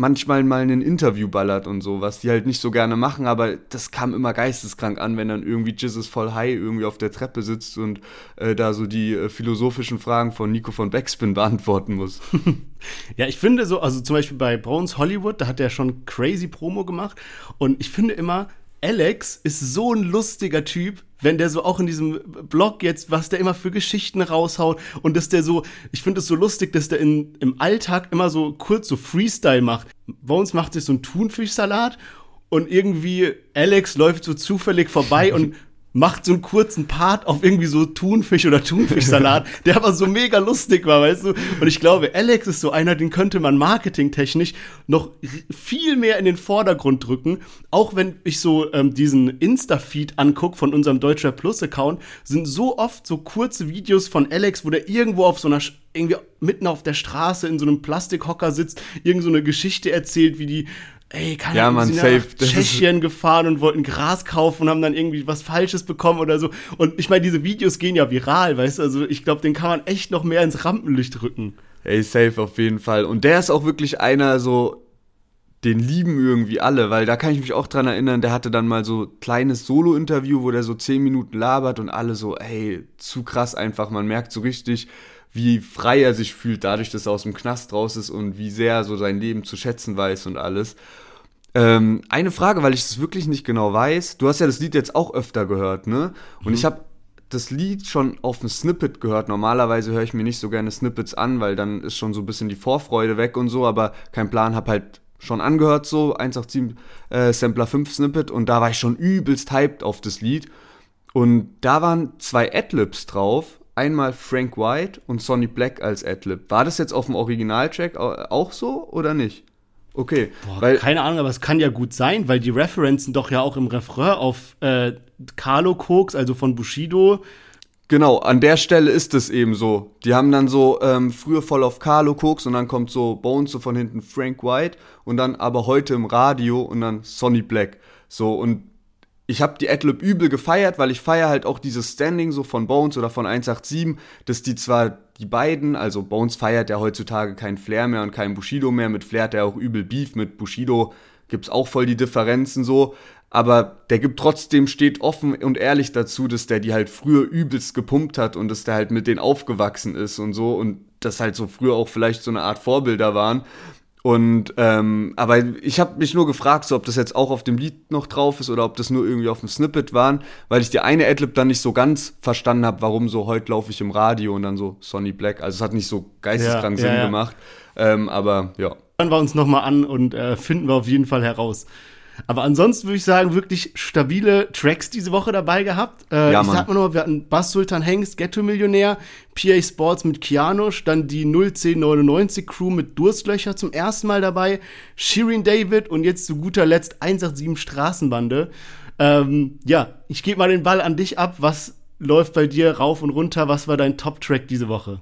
manchmal mal ein Interview ballert und so, was die halt nicht so gerne machen, aber das kam immer geisteskrank an, wenn dann irgendwie Jesus voll high irgendwie auf der Treppe sitzt und äh, da so die äh, philosophischen Fragen von Nico von Backspin beantworten muss. ja, ich finde so, also zum Beispiel bei Bones Hollywood, da hat er schon crazy Promo gemacht und ich finde immer, Alex ist so ein lustiger Typ, wenn der so auch in diesem Blog jetzt, was der immer für Geschichten raushaut und dass der so, ich finde es so lustig, dass der in, im Alltag immer so kurz so Freestyle macht. Bei uns macht sich so ein Thunfischsalat und irgendwie Alex läuft so zufällig vorbei und macht so einen kurzen Part auf irgendwie so Thunfisch oder Thunfischsalat, der aber so mega lustig war, weißt du? Und ich glaube, Alex ist so einer, den könnte man marketingtechnisch noch viel mehr in den Vordergrund drücken. Auch wenn ich so ähm, diesen Insta-Feed angucke von unserem Deutscher Plus-Account, sind so oft so kurze Videos von Alex, wo der irgendwo auf so einer irgendwie mitten auf der Straße in so einem Plastikhocker sitzt, irgend so eine Geschichte erzählt, wie die ey, keine ja, Ahnung, sind safe. nach Tschechien gefahren und wollten Gras kaufen und haben dann irgendwie was Falsches bekommen oder so. Und ich meine, diese Videos gehen ja viral, weißt du? Also ich glaube, den kann man echt noch mehr ins Rampenlicht rücken. Ey, safe auf jeden Fall. Und der ist auch wirklich einer so, den lieben irgendwie alle, weil da kann ich mich auch dran erinnern, der hatte dann mal so kleines Solo-Interview, wo der so zehn Minuten labert und alle so, ey, zu krass einfach. Man merkt so richtig, wie frei er sich fühlt, dadurch, dass er aus dem Knast raus ist und wie sehr er so sein Leben zu schätzen weiß und alles. Ähm, eine Frage, weil ich es wirklich nicht genau weiß. Du hast ja das Lied jetzt auch öfter gehört, ne? Und mhm. ich habe das Lied schon auf dem Snippet gehört. Normalerweise höre ich mir nicht so gerne Snippets an, weil dann ist schon so ein bisschen die Vorfreude weg und so, aber kein Plan, hab halt schon angehört so, 187 äh, Sampler 5 Snippet und da war ich schon übelst hyped auf das Lied. Und da waren zwei Adlibs drauf einmal Frank White und Sonny Black als Adlib. War das jetzt auf dem Originaltrack auch so oder nicht? Okay. Boah, weil, keine Ahnung, aber es kann ja gut sein, weil die Referenzen doch ja auch im Refrain auf äh, Carlo Koks, also von Bushido. Genau, an der Stelle ist es eben so. Die haben dann so ähm, früher voll auf Carlo Koks und dann kommt so Bones so von hinten Frank White und dann aber heute im Radio und dann Sonny Black. So, und ich habe die Adlib übel gefeiert, weil ich feiere halt auch dieses Standing so von Bones oder von 187, dass die zwar die beiden, also Bones feiert ja heutzutage kein Flair mehr und kein Bushido mehr, mit Flair hat er auch übel Beef, mit Bushido gibt's auch voll die Differenzen so, aber der gibt trotzdem, steht offen und ehrlich dazu, dass der die halt früher übelst gepumpt hat und dass der halt mit denen aufgewachsen ist und so und das halt so früher auch vielleicht so eine Art Vorbilder waren. Und ähm, aber ich habe mich nur gefragt, so, ob das jetzt auch auf dem Lied noch drauf ist oder ob das nur irgendwie auf dem Snippet waren, weil ich die eine Adlib dann nicht so ganz verstanden habe, warum so heute laufe ich im Radio und dann so Sonny Black. Also es hat nicht so geisteskrank ja, Sinn ja, ja. gemacht. Ähm, aber ja. Hören wir uns nochmal an und äh, finden wir auf jeden Fall heraus. Aber ansonsten würde ich sagen, wirklich stabile Tracks diese Woche dabei gehabt. Äh, ja, ich sag mal nur, wir hatten Bass Sultan Hengst, Ghetto-Millionär, PA Sports mit Kianosch, dann die 01099 Crew mit Durstlöcher zum ersten Mal dabei, Shirin David und jetzt zu guter Letzt 187 Straßenbande. Ähm, ja, ich gebe mal den Ball an dich ab. Was läuft bei dir rauf und runter? Was war dein Top-Track diese Woche?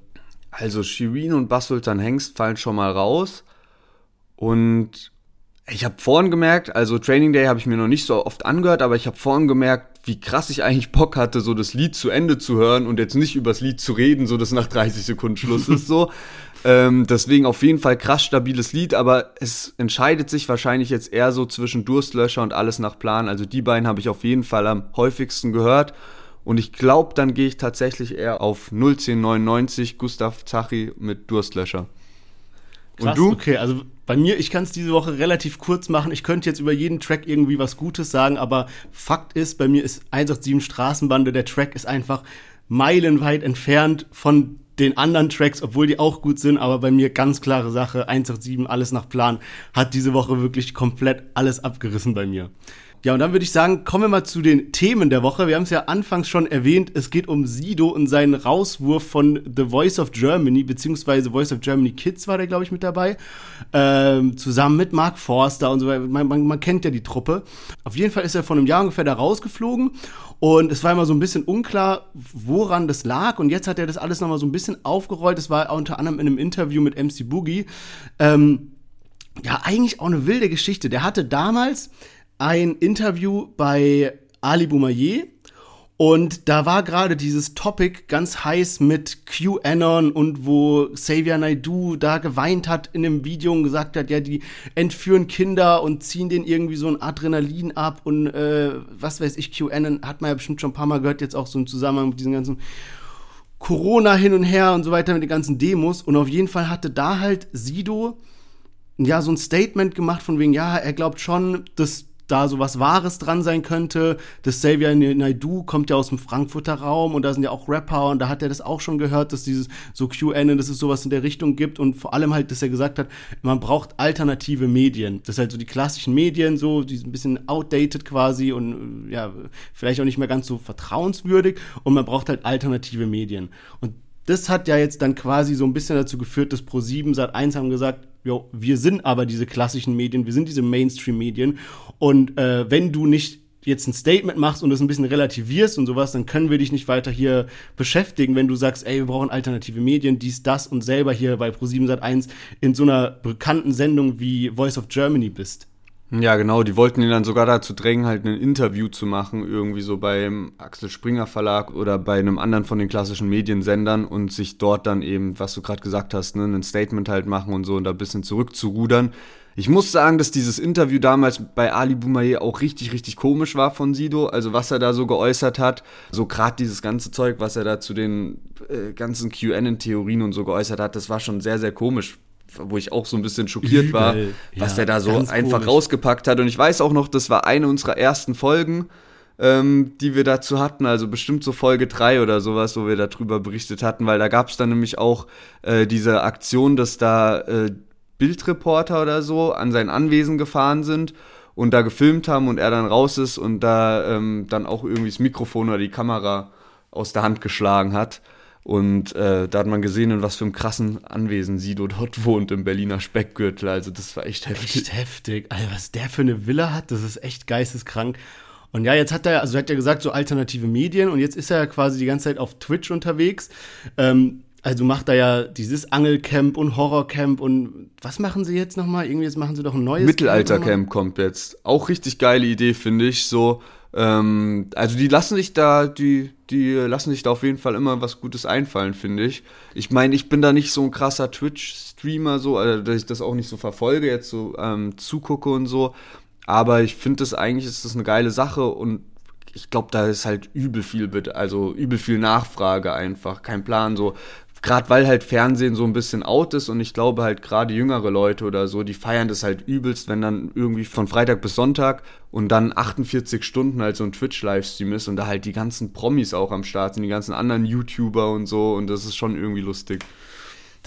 Also Shirin und Bass Sultan Hengst fallen schon mal raus. Und ich habe vorhin gemerkt, also Training Day habe ich mir noch nicht so oft angehört, aber ich habe vorhin gemerkt, wie krass ich eigentlich Bock hatte, so das Lied zu Ende zu hören und jetzt nicht übers Lied zu reden, so dass nach 30 Sekunden Schluss ist so. Ähm, deswegen auf jeden Fall krass stabiles Lied, aber es entscheidet sich wahrscheinlich jetzt eher so zwischen Durstlöscher und alles nach Plan. Also die beiden habe ich auf jeden Fall am häufigsten gehört. Und ich glaube, dann gehe ich tatsächlich eher auf 01099 Gustav Zachi mit Durstlöscher. Krass, und du? Okay, also bei mir, ich kann es diese Woche relativ kurz machen. Ich könnte jetzt über jeden Track irgendwie was Gutes sagen, aber Fakt ist, bei mir ist 187 Straßenbande, der Track ist einfach meilenweit entfernt von den anderen Tracks, obwohl die auch gut sind, aber bei mir ganz klare Sache, 187, alles nach Plan, hat diese Woche wirklich komplett alles abgerissen bei mir. Ja, und dann würde ich sagen, kommen wir mal zu den Themen der Woche. Wir haben es ja anfangs schon erwähnt, es geht um Sido und seinen Rauswurf von The Voice of Germany, beziehungsweise Voice of Germany Kids war der, glaube ich, mit dabei. Ähm, zusammen mit Mark Forster und so weiter. Man, man, man kennt ja die Truppe. Auf jeden Fall ist er vor einem Jahr ungefähr da rausgeflogen und es war immer so ein bisschen unklar, woran das lag. Und jetzt hat er das alles nochmal so ein bisschen aufgerollt. Es war unter anderem in einem Interview mit MC Boogie. Ähm, ja, eigentlich auch eine wilde Geschichte. Der hatte damals ein Interview bei Ali Boumaier und da war gerade dieses Topic ganz heiß mit QAnon und wo Xavier Naidoo da geweint hat in dem Video und gesagt hat, ja, die entführen Kinder und ziehen denen irgendwie so ein Adrenalin ab und äh, was weiß ich, QAnon hat man ja bestimmt schon ein paar Mal gehört, jetzt auch so im Zusammenhang mit diesen ganzen Corona hin und her und so weiter mit den ganzen Demos. Und auf jeden Fall hatte da halt Sido ja so ein Statement gemacht von wegen, ja, er glaubt schon, dass da so was Wahres dran sein könnte. Das Xavier Naidu kommt ja aus dem Frankfurter Raum und da sind ja auch Rapper und da hat er das auch schon gehört, dass dieses so QN, dass es sowas in der Richtung gibt und vor allem halt, dass er gesagt hat, man braucht alternative Medien. Das ist halt so die klassischen Medien so, die sind ein bisschen outdated quasi und ja, vielleicht auch nicht mehr ganz so vertrauenswürdig und man braucht halt alternative Medien. Und das hat ja jetzt dann quasi so ein bisschen dazu geführt, dass Pro7 seit 1 haben gesagt, jo, wir sind aber diese klassischen Medien, wir sind diese Mainstream-Medien. Und äh, wenn du nicht jetzt ein Statement machst und das ein bisschen relativierst und sowas, dann können wir dich nicht weiter hier beschäftigen, wenn du sagst, ey, wir brauchen alternative Medien, dies, das und selber hier bei Pro7 Sat1 in so einer bekannten Sendung wie Voice of Germany bist. Ja, genau, die wollten ihn dann sogar dazu drängen, halt ein Interview zu machen, irgendwie so beim Axel Springer Verlag oder bei einem anderen von den klassischen Mediensendern und sich dort dann eben, was du gerade gesagt hast, ne, ein Statement halt machen und so und da ein bisschen zurückzurudern. Ich muss sagen, dass dieses Interview damals bei Ali Boumaier auch richtig, richtig komisch war von Sido. Also was er da so geäußert hat. So gerade dieses ganze Zeug, was er da zu den äh, ganzen QN-Theorien und so geäußert hat, das war schon sehr, sehr komisch wo ich auch so ein bisschen schockiert Übel. war, was ja, der da so einfach komisch. rausgepackt hat. Und ich weiß auch noch, das war eine unserer ersten Folgen, ähm, die wir dazu hatten, also bestimmt so Folge 3 oder sowas, wo wir darüber berichtet hatten, weil da gab es dann nämlich auch äh, diese Aktion, dass da äh, Bildreporter oder so an sein Anwesen gefahren sind und da gefilmt haben und er dann raus ist und da ähm, dann auch irgendwie das Mikrofon oder die Kamera aus der Hand geschlagen hat. Und äh, da hat man gesehen, in was für einem krassen Anwesen Sido dort wohnt, im Berliner Speckgürtel. Also das war echt heftig. Echt heftig. Also was der für eine Villa hat, das ist echt geisteskrank. Und ja, jetzt hat er, also er hat ja gesagt, so alternative Medien und jetzt ist er quasi die ganze Zeit auf Twitch unterwegs. Ähm, also macht er ja dieses Angelcamp und Horrorcamp und was machen sie jetzt nochmal? Irgendwie jetzt machen sie doch ein neues Mittelaltercamp kommt jetzt. Auch richtig geile Idee, finde ich. So, ähm, also die lassen sich da, die, die lassen sich da auf jeden Fall immer was Gutes einfallen, finde ich. Ich meine, ich bin da nicht so ein krasser Twitch-Streamer, so, also, dass ich das auch nicht so verfolge, jetzt so ähm, zugucke und so. Aber ich finde das eigentlich ist das eine geile Sache und ich glaube, da ist halt übel viel, also übel viel Nachfrage einfach, kein Plan. So, gerade weil halt Fernsehen so ein bisschen out ist und ich glaube halt gerade jüngere Leute oder so, die feiern das halt übelst, wenn dann irgendwie von Freitag bis Sonntag und dann 48 Stunden halt so ein Twitch-Livestream ist und da halt die ganzen Promis auch am Start sind, die ganzen anderen YouTuber und so und das ist schon irgendwie lustig.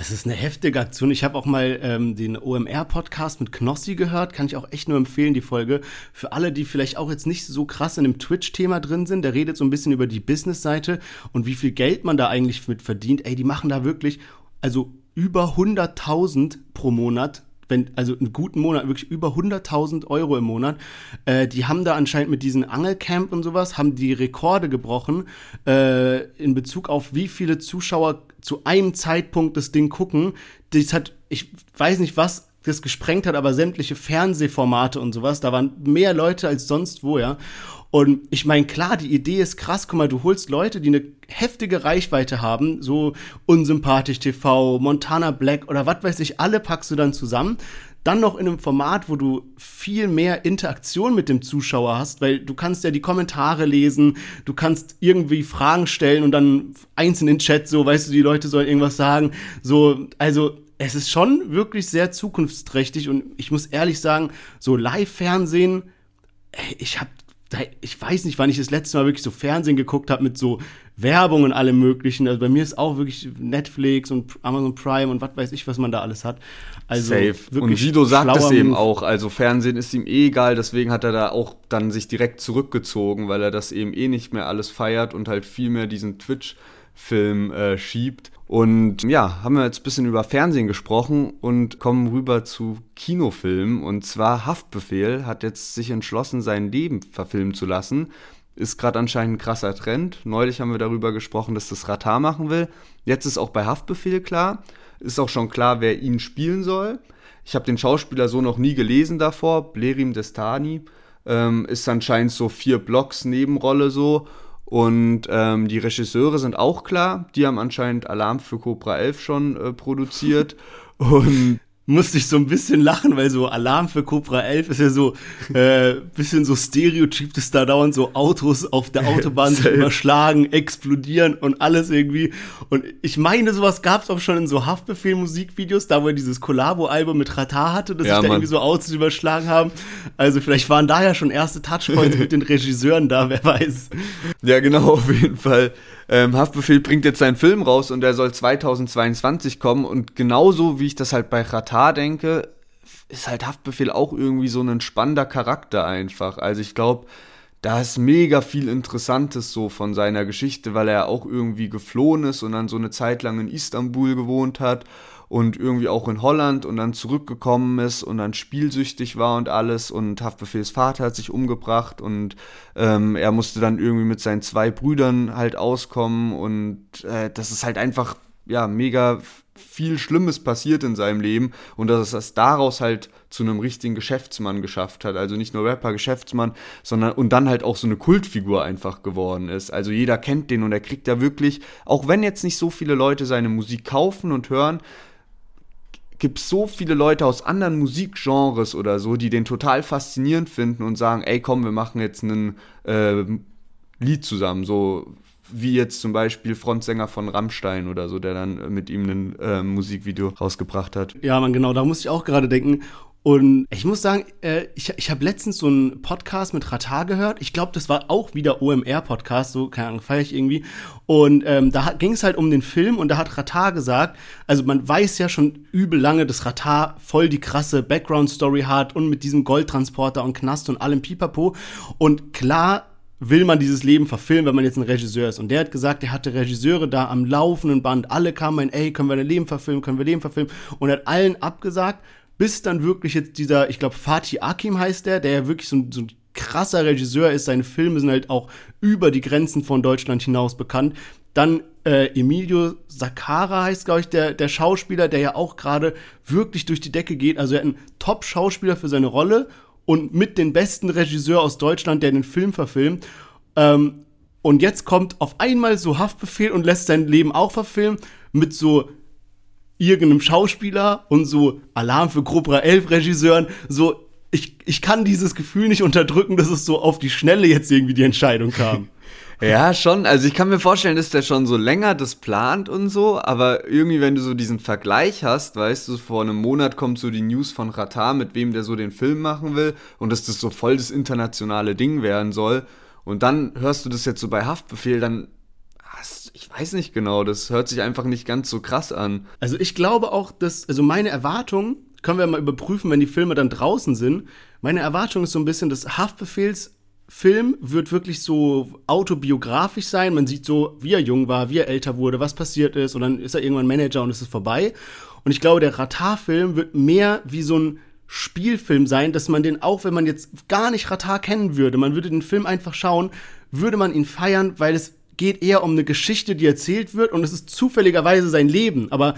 Das ist eine heftige Aktion. Ich habe auch mal ähm, den OMR-Podcast mit Knossi gehört. Kann ich auch echt nur empfehlen, die Folge. Für alle, die vielleicht auch jetzt nicht so krass in dem Twitch-Thema drin sind, der redet so ein bisschen über die Business-Seite und wie viel Geld man da eigentlich mit verdient. Ey, die machen da wirklich, also über 100.000 pro Monat wenn, also einen guten Monat, wirklich über 100.000 Euro im Monat. Äh, die haben da anscheinend mit diesem Angelcamp und sowas, haben die Rekorde gebrochen äh, in Bezug auf wie viele Zuschauer zu einem Zeitpunkt das Ding gucken. Das hat, ich weiß nicht was, das gesprengt hat, aber sämtliche Fernsehformate und sowas, da waren mehr Leute als sonst wo, ja. Und ich meine, klar, die Idee ist krass. Guck mal, du holst Leute, die eine heftige Reichweite haben, so unsympathisch TV, Montana Black oder was weiß ich, alle packst du dann zusammen. Dann noch in einem Format, wo du viel mehr Interaktion mit dem Zuschauer hast, weil du kannst ja die Kommentare lesen, du kannst irgendwie Fragen stellen und dann einzeln in den Chat so, weißt du, die Leute sollen irgendwas sagen. So, also es ist schon wirklich sehr zukunftsträchtig und ich muss ehrlich sagen, so Live-Fernsehen, ich habe ich weiß nicht, wann ich das letzte Mal wirklich so Fernsehen geguckt habe mit so Werbung und allem möglichen. Also bei mir ist auch wirklich Netflix und Amazon Prime und was weiß ich, was man da alles hat. Also Safe. Und Sido sagt es eben auch. Also Fernsehen ist ihm eh egal, deswegen hat er da auch dann sich direkt zurückgezogen, weil er das eben eh nicht mehr alles feiert und halt viel mehr diesen Twitch-Film äh, schiebt. Und ja, haben wir jetzt ein bisschen über Fernsehen gesprochen und kommen rüber zu Kinofilmen. Und zwar Haftbefehl hat jetzt sich entschlossen, sein Leben verfilmen zu lassen. Ist gerade anscheinend ein krasser Trend. Neulich haben wir darüber gesprochen, dass das Ratar machen will. Jetzt ist auch bei Haftbefehl klar. Ist auch schon klar, wer ihn spielen soll. Ich habe den Schauspieler so noch nie gelesen davor. Blerim Destani. Ähm, ist anscheinend so vier Blocks Nebenrolle so. Und ähm, die Regisseure sind auch klar. Die haben anscheinend Alarm für Cobra 11 schon äh, produziert. Und musste ich so ein bisschen lachen, weil so Alarm für Cobra 11 ist ja so äh, bisschen so Stereotyp, dass da dauernd so Autos auf der Autobahn sich überschlagen, explodieren und alles irgendwie. Und ich meine, sowas gab es auch schon in so Haftbefehl-Musikvideos, da wo er dieses Collabo-Album mit Rata hatte, dass ja, sich da irgendwie so Autos überschlagen haben. Also vielleicht waren da ja schon erste Touchpoints mit den Regisseuren da, wer weiß. Ja, genau, auf jeden Fall. Ähm, Haftbefehl bringt jetzt seinen Film raus und der soll 2022 kommen. Und genauso wie ich das halt bei Ratar denke, ist halt Haftbefehl auch irgendwie so ein spannender Charakter einfach. Also ich glaube, da ist mega viel Interessantes so von seiner Geschichte, weil er auch irgendwie geflohen ist und dann so eine Zeit lang in Istanbul gewohnt hat und irgendwie auch in Holland und dann zurückgekommen ist und dann spielsüchtig war und alles und Haftbefehls Vater hat sich umgebracht und ähm, er musste dann irgendwie mit seinen zwei Brüdern halt auskommen und äh, das ist halt einfach ja mega viel Schlimmes passiert in seinem Leben und dass es daraus halt zu einem richtigen Geschäftsmann geschafft hat. Also nicht nur Rapper, Geschäftsmann, sondern und dann halt auch so eine Kultfigur einfach geworden ist. Also jeder kennt den und er kriegt da wirklich, auch wenn jetzt nicht so viele Leute seine Musik kaufen und hören, gibt es so viele Leute aus anderen Musikgenres oder so, die den total faszinierend finden und sagen, ey komm, wir machen jetzt ein äh, Lied zusammen, so wie jetzt zum Beispiel Frontsänger von Rammstein oder so, der dann mit ihm ein äh, Musikvideo rausgebracht hat. Ja, man, genau, da muss ich auch gerade denken. Und ich muss sagen, äh, ich, ich habe letztens so einen Podcast mit Ratar gehört. Ich glaube, das war auch wieder OMR-Podcast, so, keine Ahnung, feiere ich irgendwie. Und ähm, da ging es halt um den Film und da hat Ratar gesagt, also man weiß ja schon übel lange, dass Ratar voll die krasse Background-Story hat und mit diesem Goldtransporter und Knast und allem Pipapo. Und klar will man dieses Leben verfilmen, wenn man jetzt ein Regisseur ist. Und der hat gesagt, er hatte Regisseure da am laufenden Band. Alle kamen, ey, können wir ein Leben verfilmen, können wir Leben verfilmen. Und er hat allen abgesagt bis dann wirklich jetzt dieser, ich glaube, Fatih Akim heißt der, der ja wirklich so ein, so ein krasser Regisseur ist. Seine Filme sind halt auch über die Grenzen von Deutschland hinaus bekannt. Dann äh, Emilio Sakara heißt, glaube ich, der, der Schauspieler, der ja auch gerade wirklich durch die Decke geht. Also er hat einen Top-Schauspieler für seine Rolle und mit den besten Regisseur aus Deutschland, der den Film verfilmt. Ähm, und jetzt kommt auf einmal so Haftbefehl und lässt sein Leben auch verfilmen mit so irgendeinem Schauspieler und so Alarm für Cobra 11 Regisseuren, so ich, ich kann dieses Gefühl nicht unterdrücken, dass es so auf die Schnelle jetzt irgendwie die Entscheidung kam. Ja, schon. Also ich kann mir vorstellen, dass der schon so länger das plant und so, aber irgendwie, wenn du so diesen Vergleich hast, weißt du, vor einem Monat kommt so die News von Ratar, mit wem der so den Film machen will und dass das so voll das internationale Ding werden soll. Und dann hörst du das jetzt so bei Haftbefehl, dann ich weiß nicht genau, das hört sich einfach nicht ganz so krass an. Also ich glaube auch, dass, also meine Erwartung, können wir mal überprüfen, wenn die Filme dann draußen sind. Meine Erwartung ist so ein bisschen, dass Haftbefehlsfilm wird wirklich so autobiografisch sein. Man sieht so, wie er jung war, wie er älter wurde, was passiert ist und dann ist er irgendwann Manager und es ist vorbei. Und ich glaube, der Ratar-Film wird mehr wie so ein Spielfilm sein, dass man den auch, wenn man jetzt gar nicht Ratar kennen würde, man würde den Film einfach schauen, würde man ihn feiern, weil es geht eher um eine Geschichte, die erzählt wird und es ist zufälligerweise sein Leben, aber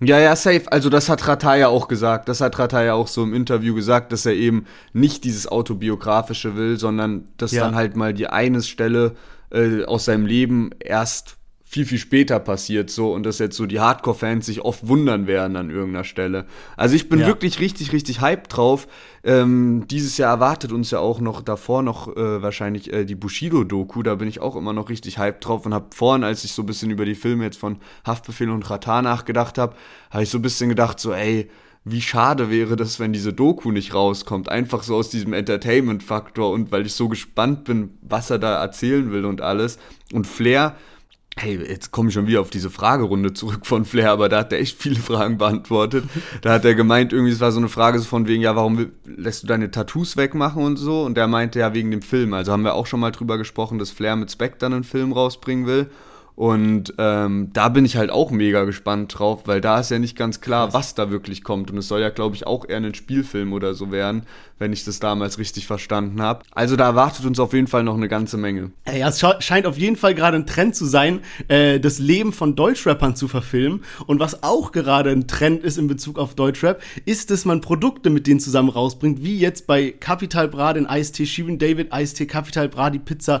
ja, ja, safe. Also das hat Rataya auch gesagt. Das hat Rataya auch so im Interview gesagt, dass er eben nicht dieses autobiografische will, sondern dass ja. dann halt mal die eine Stelle äh, aus seinem Leben erst viel, viel später passiert so und dass jetzt so die Hardcore-Fans sich oft wundern werden an irgendeiner Stelle. Also ich bin ja. wirklich richtig, richtig hyped drauf. Ähm, dieses Jahr erwartet uns ja auch noch davor noch äh, wahrscheinlich äh, die Bushido-Doku. Da bin ich auch immer noch richtig hyped drauf und habe vorhin, als ich so ein bisschen über die Filme jetzt von Haftbefehl und Ratan nachgedacht habe, habe ich so ein bisschen gedacht, so ey, wie schade wäre das, wenn diese Doku nicht rauskommt. Einfach so aus diesem Entertainment-Faktor und weil ich so gespannt bin, was er da erzählen will und alles. Und Flair, hey, jetzt komme ich schon wieder auf diese Fragerunde zurück von Flair, aber da hat er echt viele Fragen beantwortet. Da hat er gemeint, irgendwie, es war so eine Frage von wegen, ja, warum lässt du deine Tattoos wegmachen und so? Und der meinte ja wegen dem Film. Also haben wir auch schon mal drüber gesprochen, dass Flair mit Spectre einen Film rausbringen will. Und ähm, da bin ich halt auch mega gespannt drauf, weil da ist ja nicht ganz klar, was da wirklich kommt. Und es soll ja, glaube ich, auch eher ein Spielfilm oder so werden, wenn ich das damals richtig verstanden habe. Also da erwartet uns auf jeden Fall noch eine ganze Menge. Ja, es scheint auf jeden Fall gerade ein Trend zu sein, äh, das Leben von Deutschrappern zu verfilmen. Und was auch gerade ein Trend ist in Bezug auf Deutschrap, ist, dass man Produkte mit denen zusammen rausbringt, wie jetzt bei Capital Bra den Eistee, Shirin David Eistee, Capital Bra die Pizza,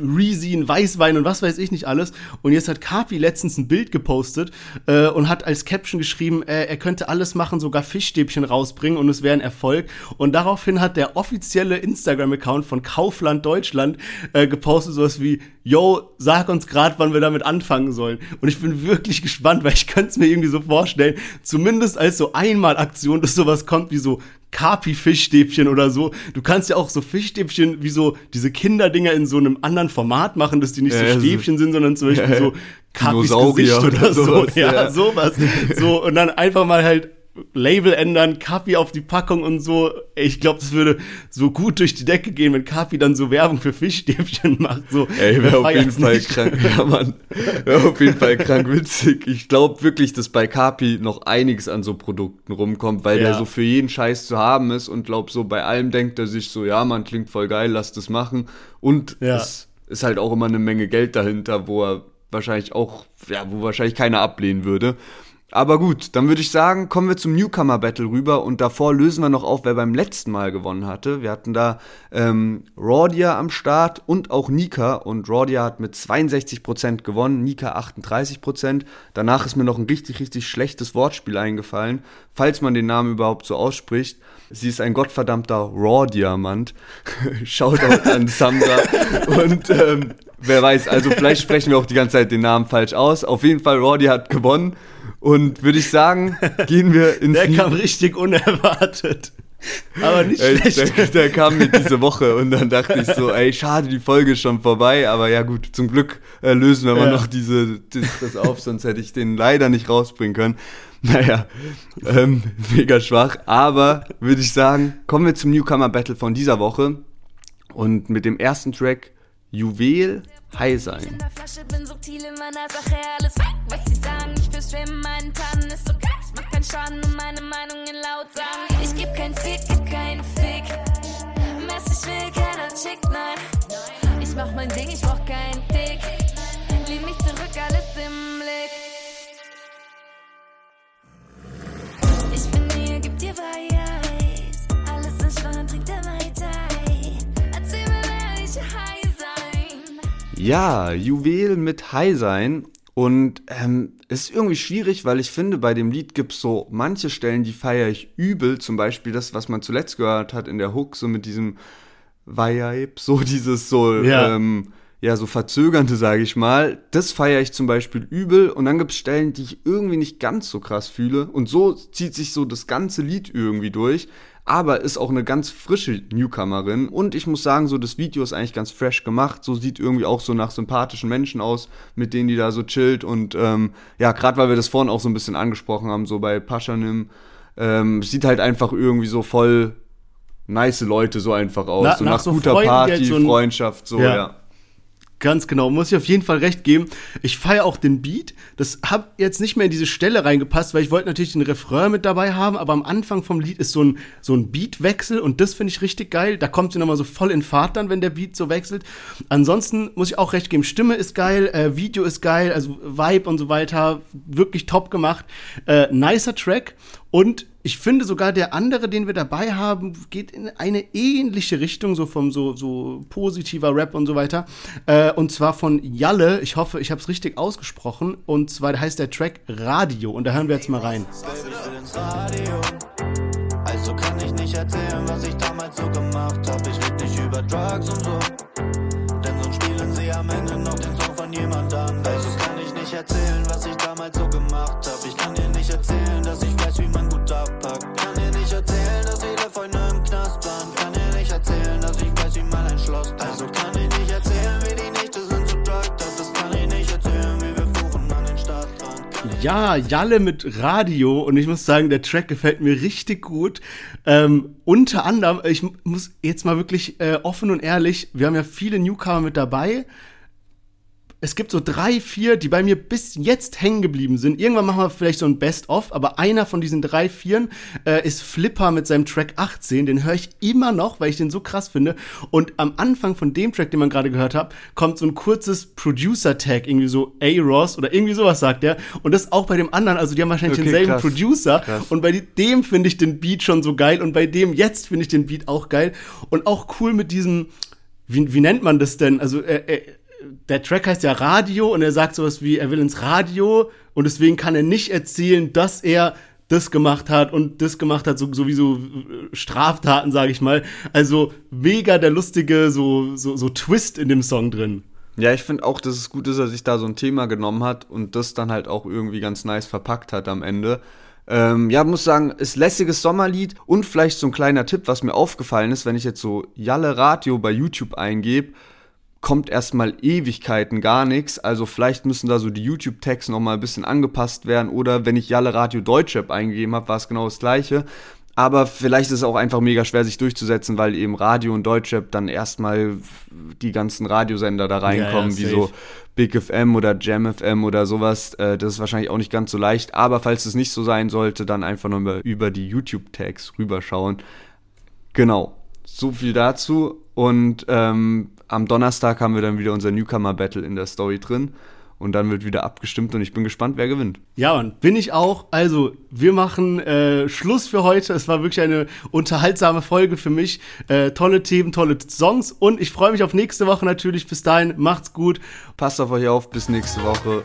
Reezy, Weißwein und was weiß ich nicht alles. Und jetzt hat Kapi letztens ein Bild gepostet äh, und hat als Caption geschrieben, äh, er könnte alles machen, sogar Fischstäbchen rausbringen und es wäre ein Erfolg. Und daraufhin hat der offizielle Instagram-Account von Kaufland Deutschland äh, gepostet, sowas wie, yo, sag uns gerade, wann wir damit anfangen sollen. Und ich bin wirklich gespannt, weil ich könnte es mir irgendwie so vorstellen, zumindest als so Einmalaktion, dass sowas kommt wie so Kapi-Fischstäbchen oder so. Du kannst ja auch so Fischstäbchen wie so diese Kinderdinger in so einem anderen Format machen, dass die nicht so Stäbchen sind, sondern zum Beispiel so Kapis Gesicht oder, so. Ja, sowas. So, und dann einfach mal halt Label ändern, Kapi auf die Packung und so. Ich glaube, das würde so gut durch die Decke gehen, wenn Kapi dann so Werbung für Fischstäbchen macht. So, Ey, wäre auf jeden Fall nicht. krank. Ja, Mann. Wäre auf jeden Fall krank witzig. Ich glaube wirklich, dass bei Kapi noch einiges an so Produkten rumkommt, weil ja. der so für jeden Scheiß zu haben ist und glaub so bei allem denkt er sich so, ja, man klingt voll geil, lass das machen. Und ja. es ist halt auch immer eine Menge Geld dahinter, wo er wahrscheinlich auch, ja, wo wahrscheinlich keiner ablehnen würde. Aber gut, dann würde ich sagen, kommen wir zum Newcomer Battle rüber und davor lösen wir noch auf, wer beim letzten Mal gewonnen hatte. Wir hatten da ähm, Rordia am Start und auch Nika und Rordia hat mit 62% gewonnen, Nika 38%. Danach ist mir noch ein richtig, richtig schlechtes Wortspiel eingefallen, falls man den Namen überhaupt so ausspricht. Sie ist ein gottverdammter Raw-Diamant. Shoutout an Sandra. Und ähm, wer weiß, also vielleicht sprechen wir auch die ganze Zeit den Namen falsch aus. Auf jeden Fall, Roddy hat gewonnen. Und würde ich sagen, gehen wir ins. Der kam richtig unerwartet. Aber nicht ey, schlecht. Der, der, kam mir diese Woche und dann dachte ich so, ey, schade, die Folge ist schon vorbei. Aber ja gut, zum Glück äh, lösen wir ja. mal noch diese, das, das auf, sonst hätte ich den leider nicht rausbringen können. Naja, ähm, mega schwach. Aber würde ich sagen, kommen wir zum Newcomer Battle von dieser Woche. Und mit dem ersten Track Juwel high sein. Ich geb kein Fick, geb keinen Fick. Mess, ich will keiner Chick, nein. Ich mach mein Ding, ich brauch kein Dick. Lehn mich zurück, alles im Blick. Ich bin hier, gib dir Vibes. Ja, Juwel mit High sein. Und ähm, ist irgendwie schwierig, weil ich finde, bei dem Lied gibt es so manche Stellen, die feiere ich übel. Zum Beispiel das, was man zuletzt gehört hat in der Hook, so mit diesem Vibe, so dieses so, ja, ähm, ja so verzögernde, sage ich mal. Das feiere ich zum Beispiel übel. Und dann gibt es Stellen, die ich irgendwie nicht ganz so krass fühle. Und so zieht sich so das ganze Lied irgendwie durch aber ist auch eine ganz frische Newcomerin. Und ich muss sagen, so das Video ist eigentlich ganz fresh gemacht. So sieht irgendwie auch so nach sympathischen Menschen aus, mit denen die da so chillt. Und ähm, ja, gerade weil wir das vorhin auch so ein bisschen angesprochen haben, so bei Paschanim, ähm, sieht halt einfach irgendwie so voll nice Leute so einfach aus. Na, so nach, nach so guter Freunden, Party, halt so Freundschaft, so, ja. ja. Ganz genau, muss ich auf jeden Fall recht geben. Ich feiere auch den Beat. Das hat jetzt nicht mehr in diese Stelle reingepasst, weil ich wollte natürlich den Refrain mit dabei haben, aber am Anfang vom Lied ist so ein, so ein Beatwechsel und das finde ich richtig geil. Da kommt sie nochmal so voll in Fahrt dann, wenn der Beat so wechselt. Ansonsten muss ich auch recht geben, Stimme ist geil, äh, Video ist geil, also Vibe und so weiter, wirklich top gemacht. Äh, nicer Track und ich finde sogar der andere, den wir dabei haben, geht in eine ähnliche Richtung, so vom so, so positiver Rap und so weiter. Äh, und zwar von Jalle. Ich hoffe, ich habe es richtig ausgesprochen. Und zwar heißt der Track Radio. Und da hören wir jetzt mal rein. Also kann ich nicht erzählen, was ich damals so gemacht habe. Ich red nicht über Drugs und so. Denn sonst spielen sie am Ende noch den Song von jemand anderem. Also kann ich nicht erzählen, was ich damals so gemacht hab. Ich kann erzählen, dass ich weiß, wie man gut abpackt. Kann dir nicht erzählen, dass viele Freunde im Knast waren. Kann dir nicht erzählen, dass ich weiß, wie man ein Schloss hat. Also kann ich nicht erzählen, wie die Nächte sind zu drugged up. Das kann ich nicht erzählen, wie wir fuhren an den Stadtrand. Ja, Jalle mit Radio und ich muss sagen, der Track gefällt mir richtig gut. Ähm, unter anderem, ich muss jetzt mal wirklich äh, offen und ehrlich, wir haben ja viele Newcomer mit dabei. Es gibt so drei, vier, die bei mir bis jetzt hängen geblieben sind. Irgendwann machen wir vielleicht so ein Best-of, aber einer von diesen drei, vieren äh, ist Flipper mit seinem Track 18. Den höre ich immer noch, weil ich den so krass finde. Und am Anfang von dem Track, den man gerade gehört hat, kommt so ein kurzes Producer-Tag, irgendwie so A-Ross oder irgendwie sowas sagt er. Und das auch bei dem anderen, also die haben wahrscheinlich Okay, denselben krass. Producer. Krass. Und bei dem finde ich den Beat schon so geil und bei dem jetzt finde ich den Beat auch geil. Und auch cool mit diesem, wie, wie nennt man das denn? Also, äh, äh, der Track heißt ja Radio und er sagt sowas wie, er will ins Radio und deswegen kann er nicht erzählen, dass er das gemacht hat und das gemacht hat, so, sowieso Straftaten, sage ich mal. Also mega der lustige so, so, so Twist in dem Song drin. Ja, ich finde auch, dass es gut ist, dass er sich da so ein Thema genommen hat und das dann halt auch irgendwie ganz nice verpackt hat am Ende. Ähm, ja, muss sagen, ist lässiges Sommerlied und vielleicht so ein kleiner Tipp, was mir aufgefallen ist, wenn ich jetzt so Jalle Radio bei YouTube eingebe, kommt erstmal Ewigkeiten gar nichts. Also vielleicht müssen da so die YouTube-Tags noch mal ein bisschen angepasst werden. Oder wenn ich Jalle Radio Deutschrap eingegeben habe, war es genau das gleiche. Aber vielleicht ist es auch einfach mega schwer, sich durchzusetzen, weil eben Radio und Deutschrap dann erstmal die ganzen Radiosender da reinkommen, Ja, ja, wie so Big FM oder Jam FM oder sowas. Äh, das ist wahrscheinlich auch nicht ganz so leicht. Aber falls es nicht so sein sollte, dann einfach nochmal über die YouTube-Tags rüberschauen. Genau, so viel dazu. Und ähm, am Donnerstag haben wir dann wieder unser Newcomer-Battle in der Story drin. Und dann wird wieder abgestimmt und ich bin gespannt, wer gewinnt. Ja, und bin ich auch. Also, wir machen äh, Schluss für heute. Es war wirklich eine unterhaltsame Folge für mich. Äh, tolle Themen, tolle Songs. Und ich freue mich auf nächste Woche natürlich. Bis dahin, macht's gut. Passt auf euch auf, bis nächste Woche.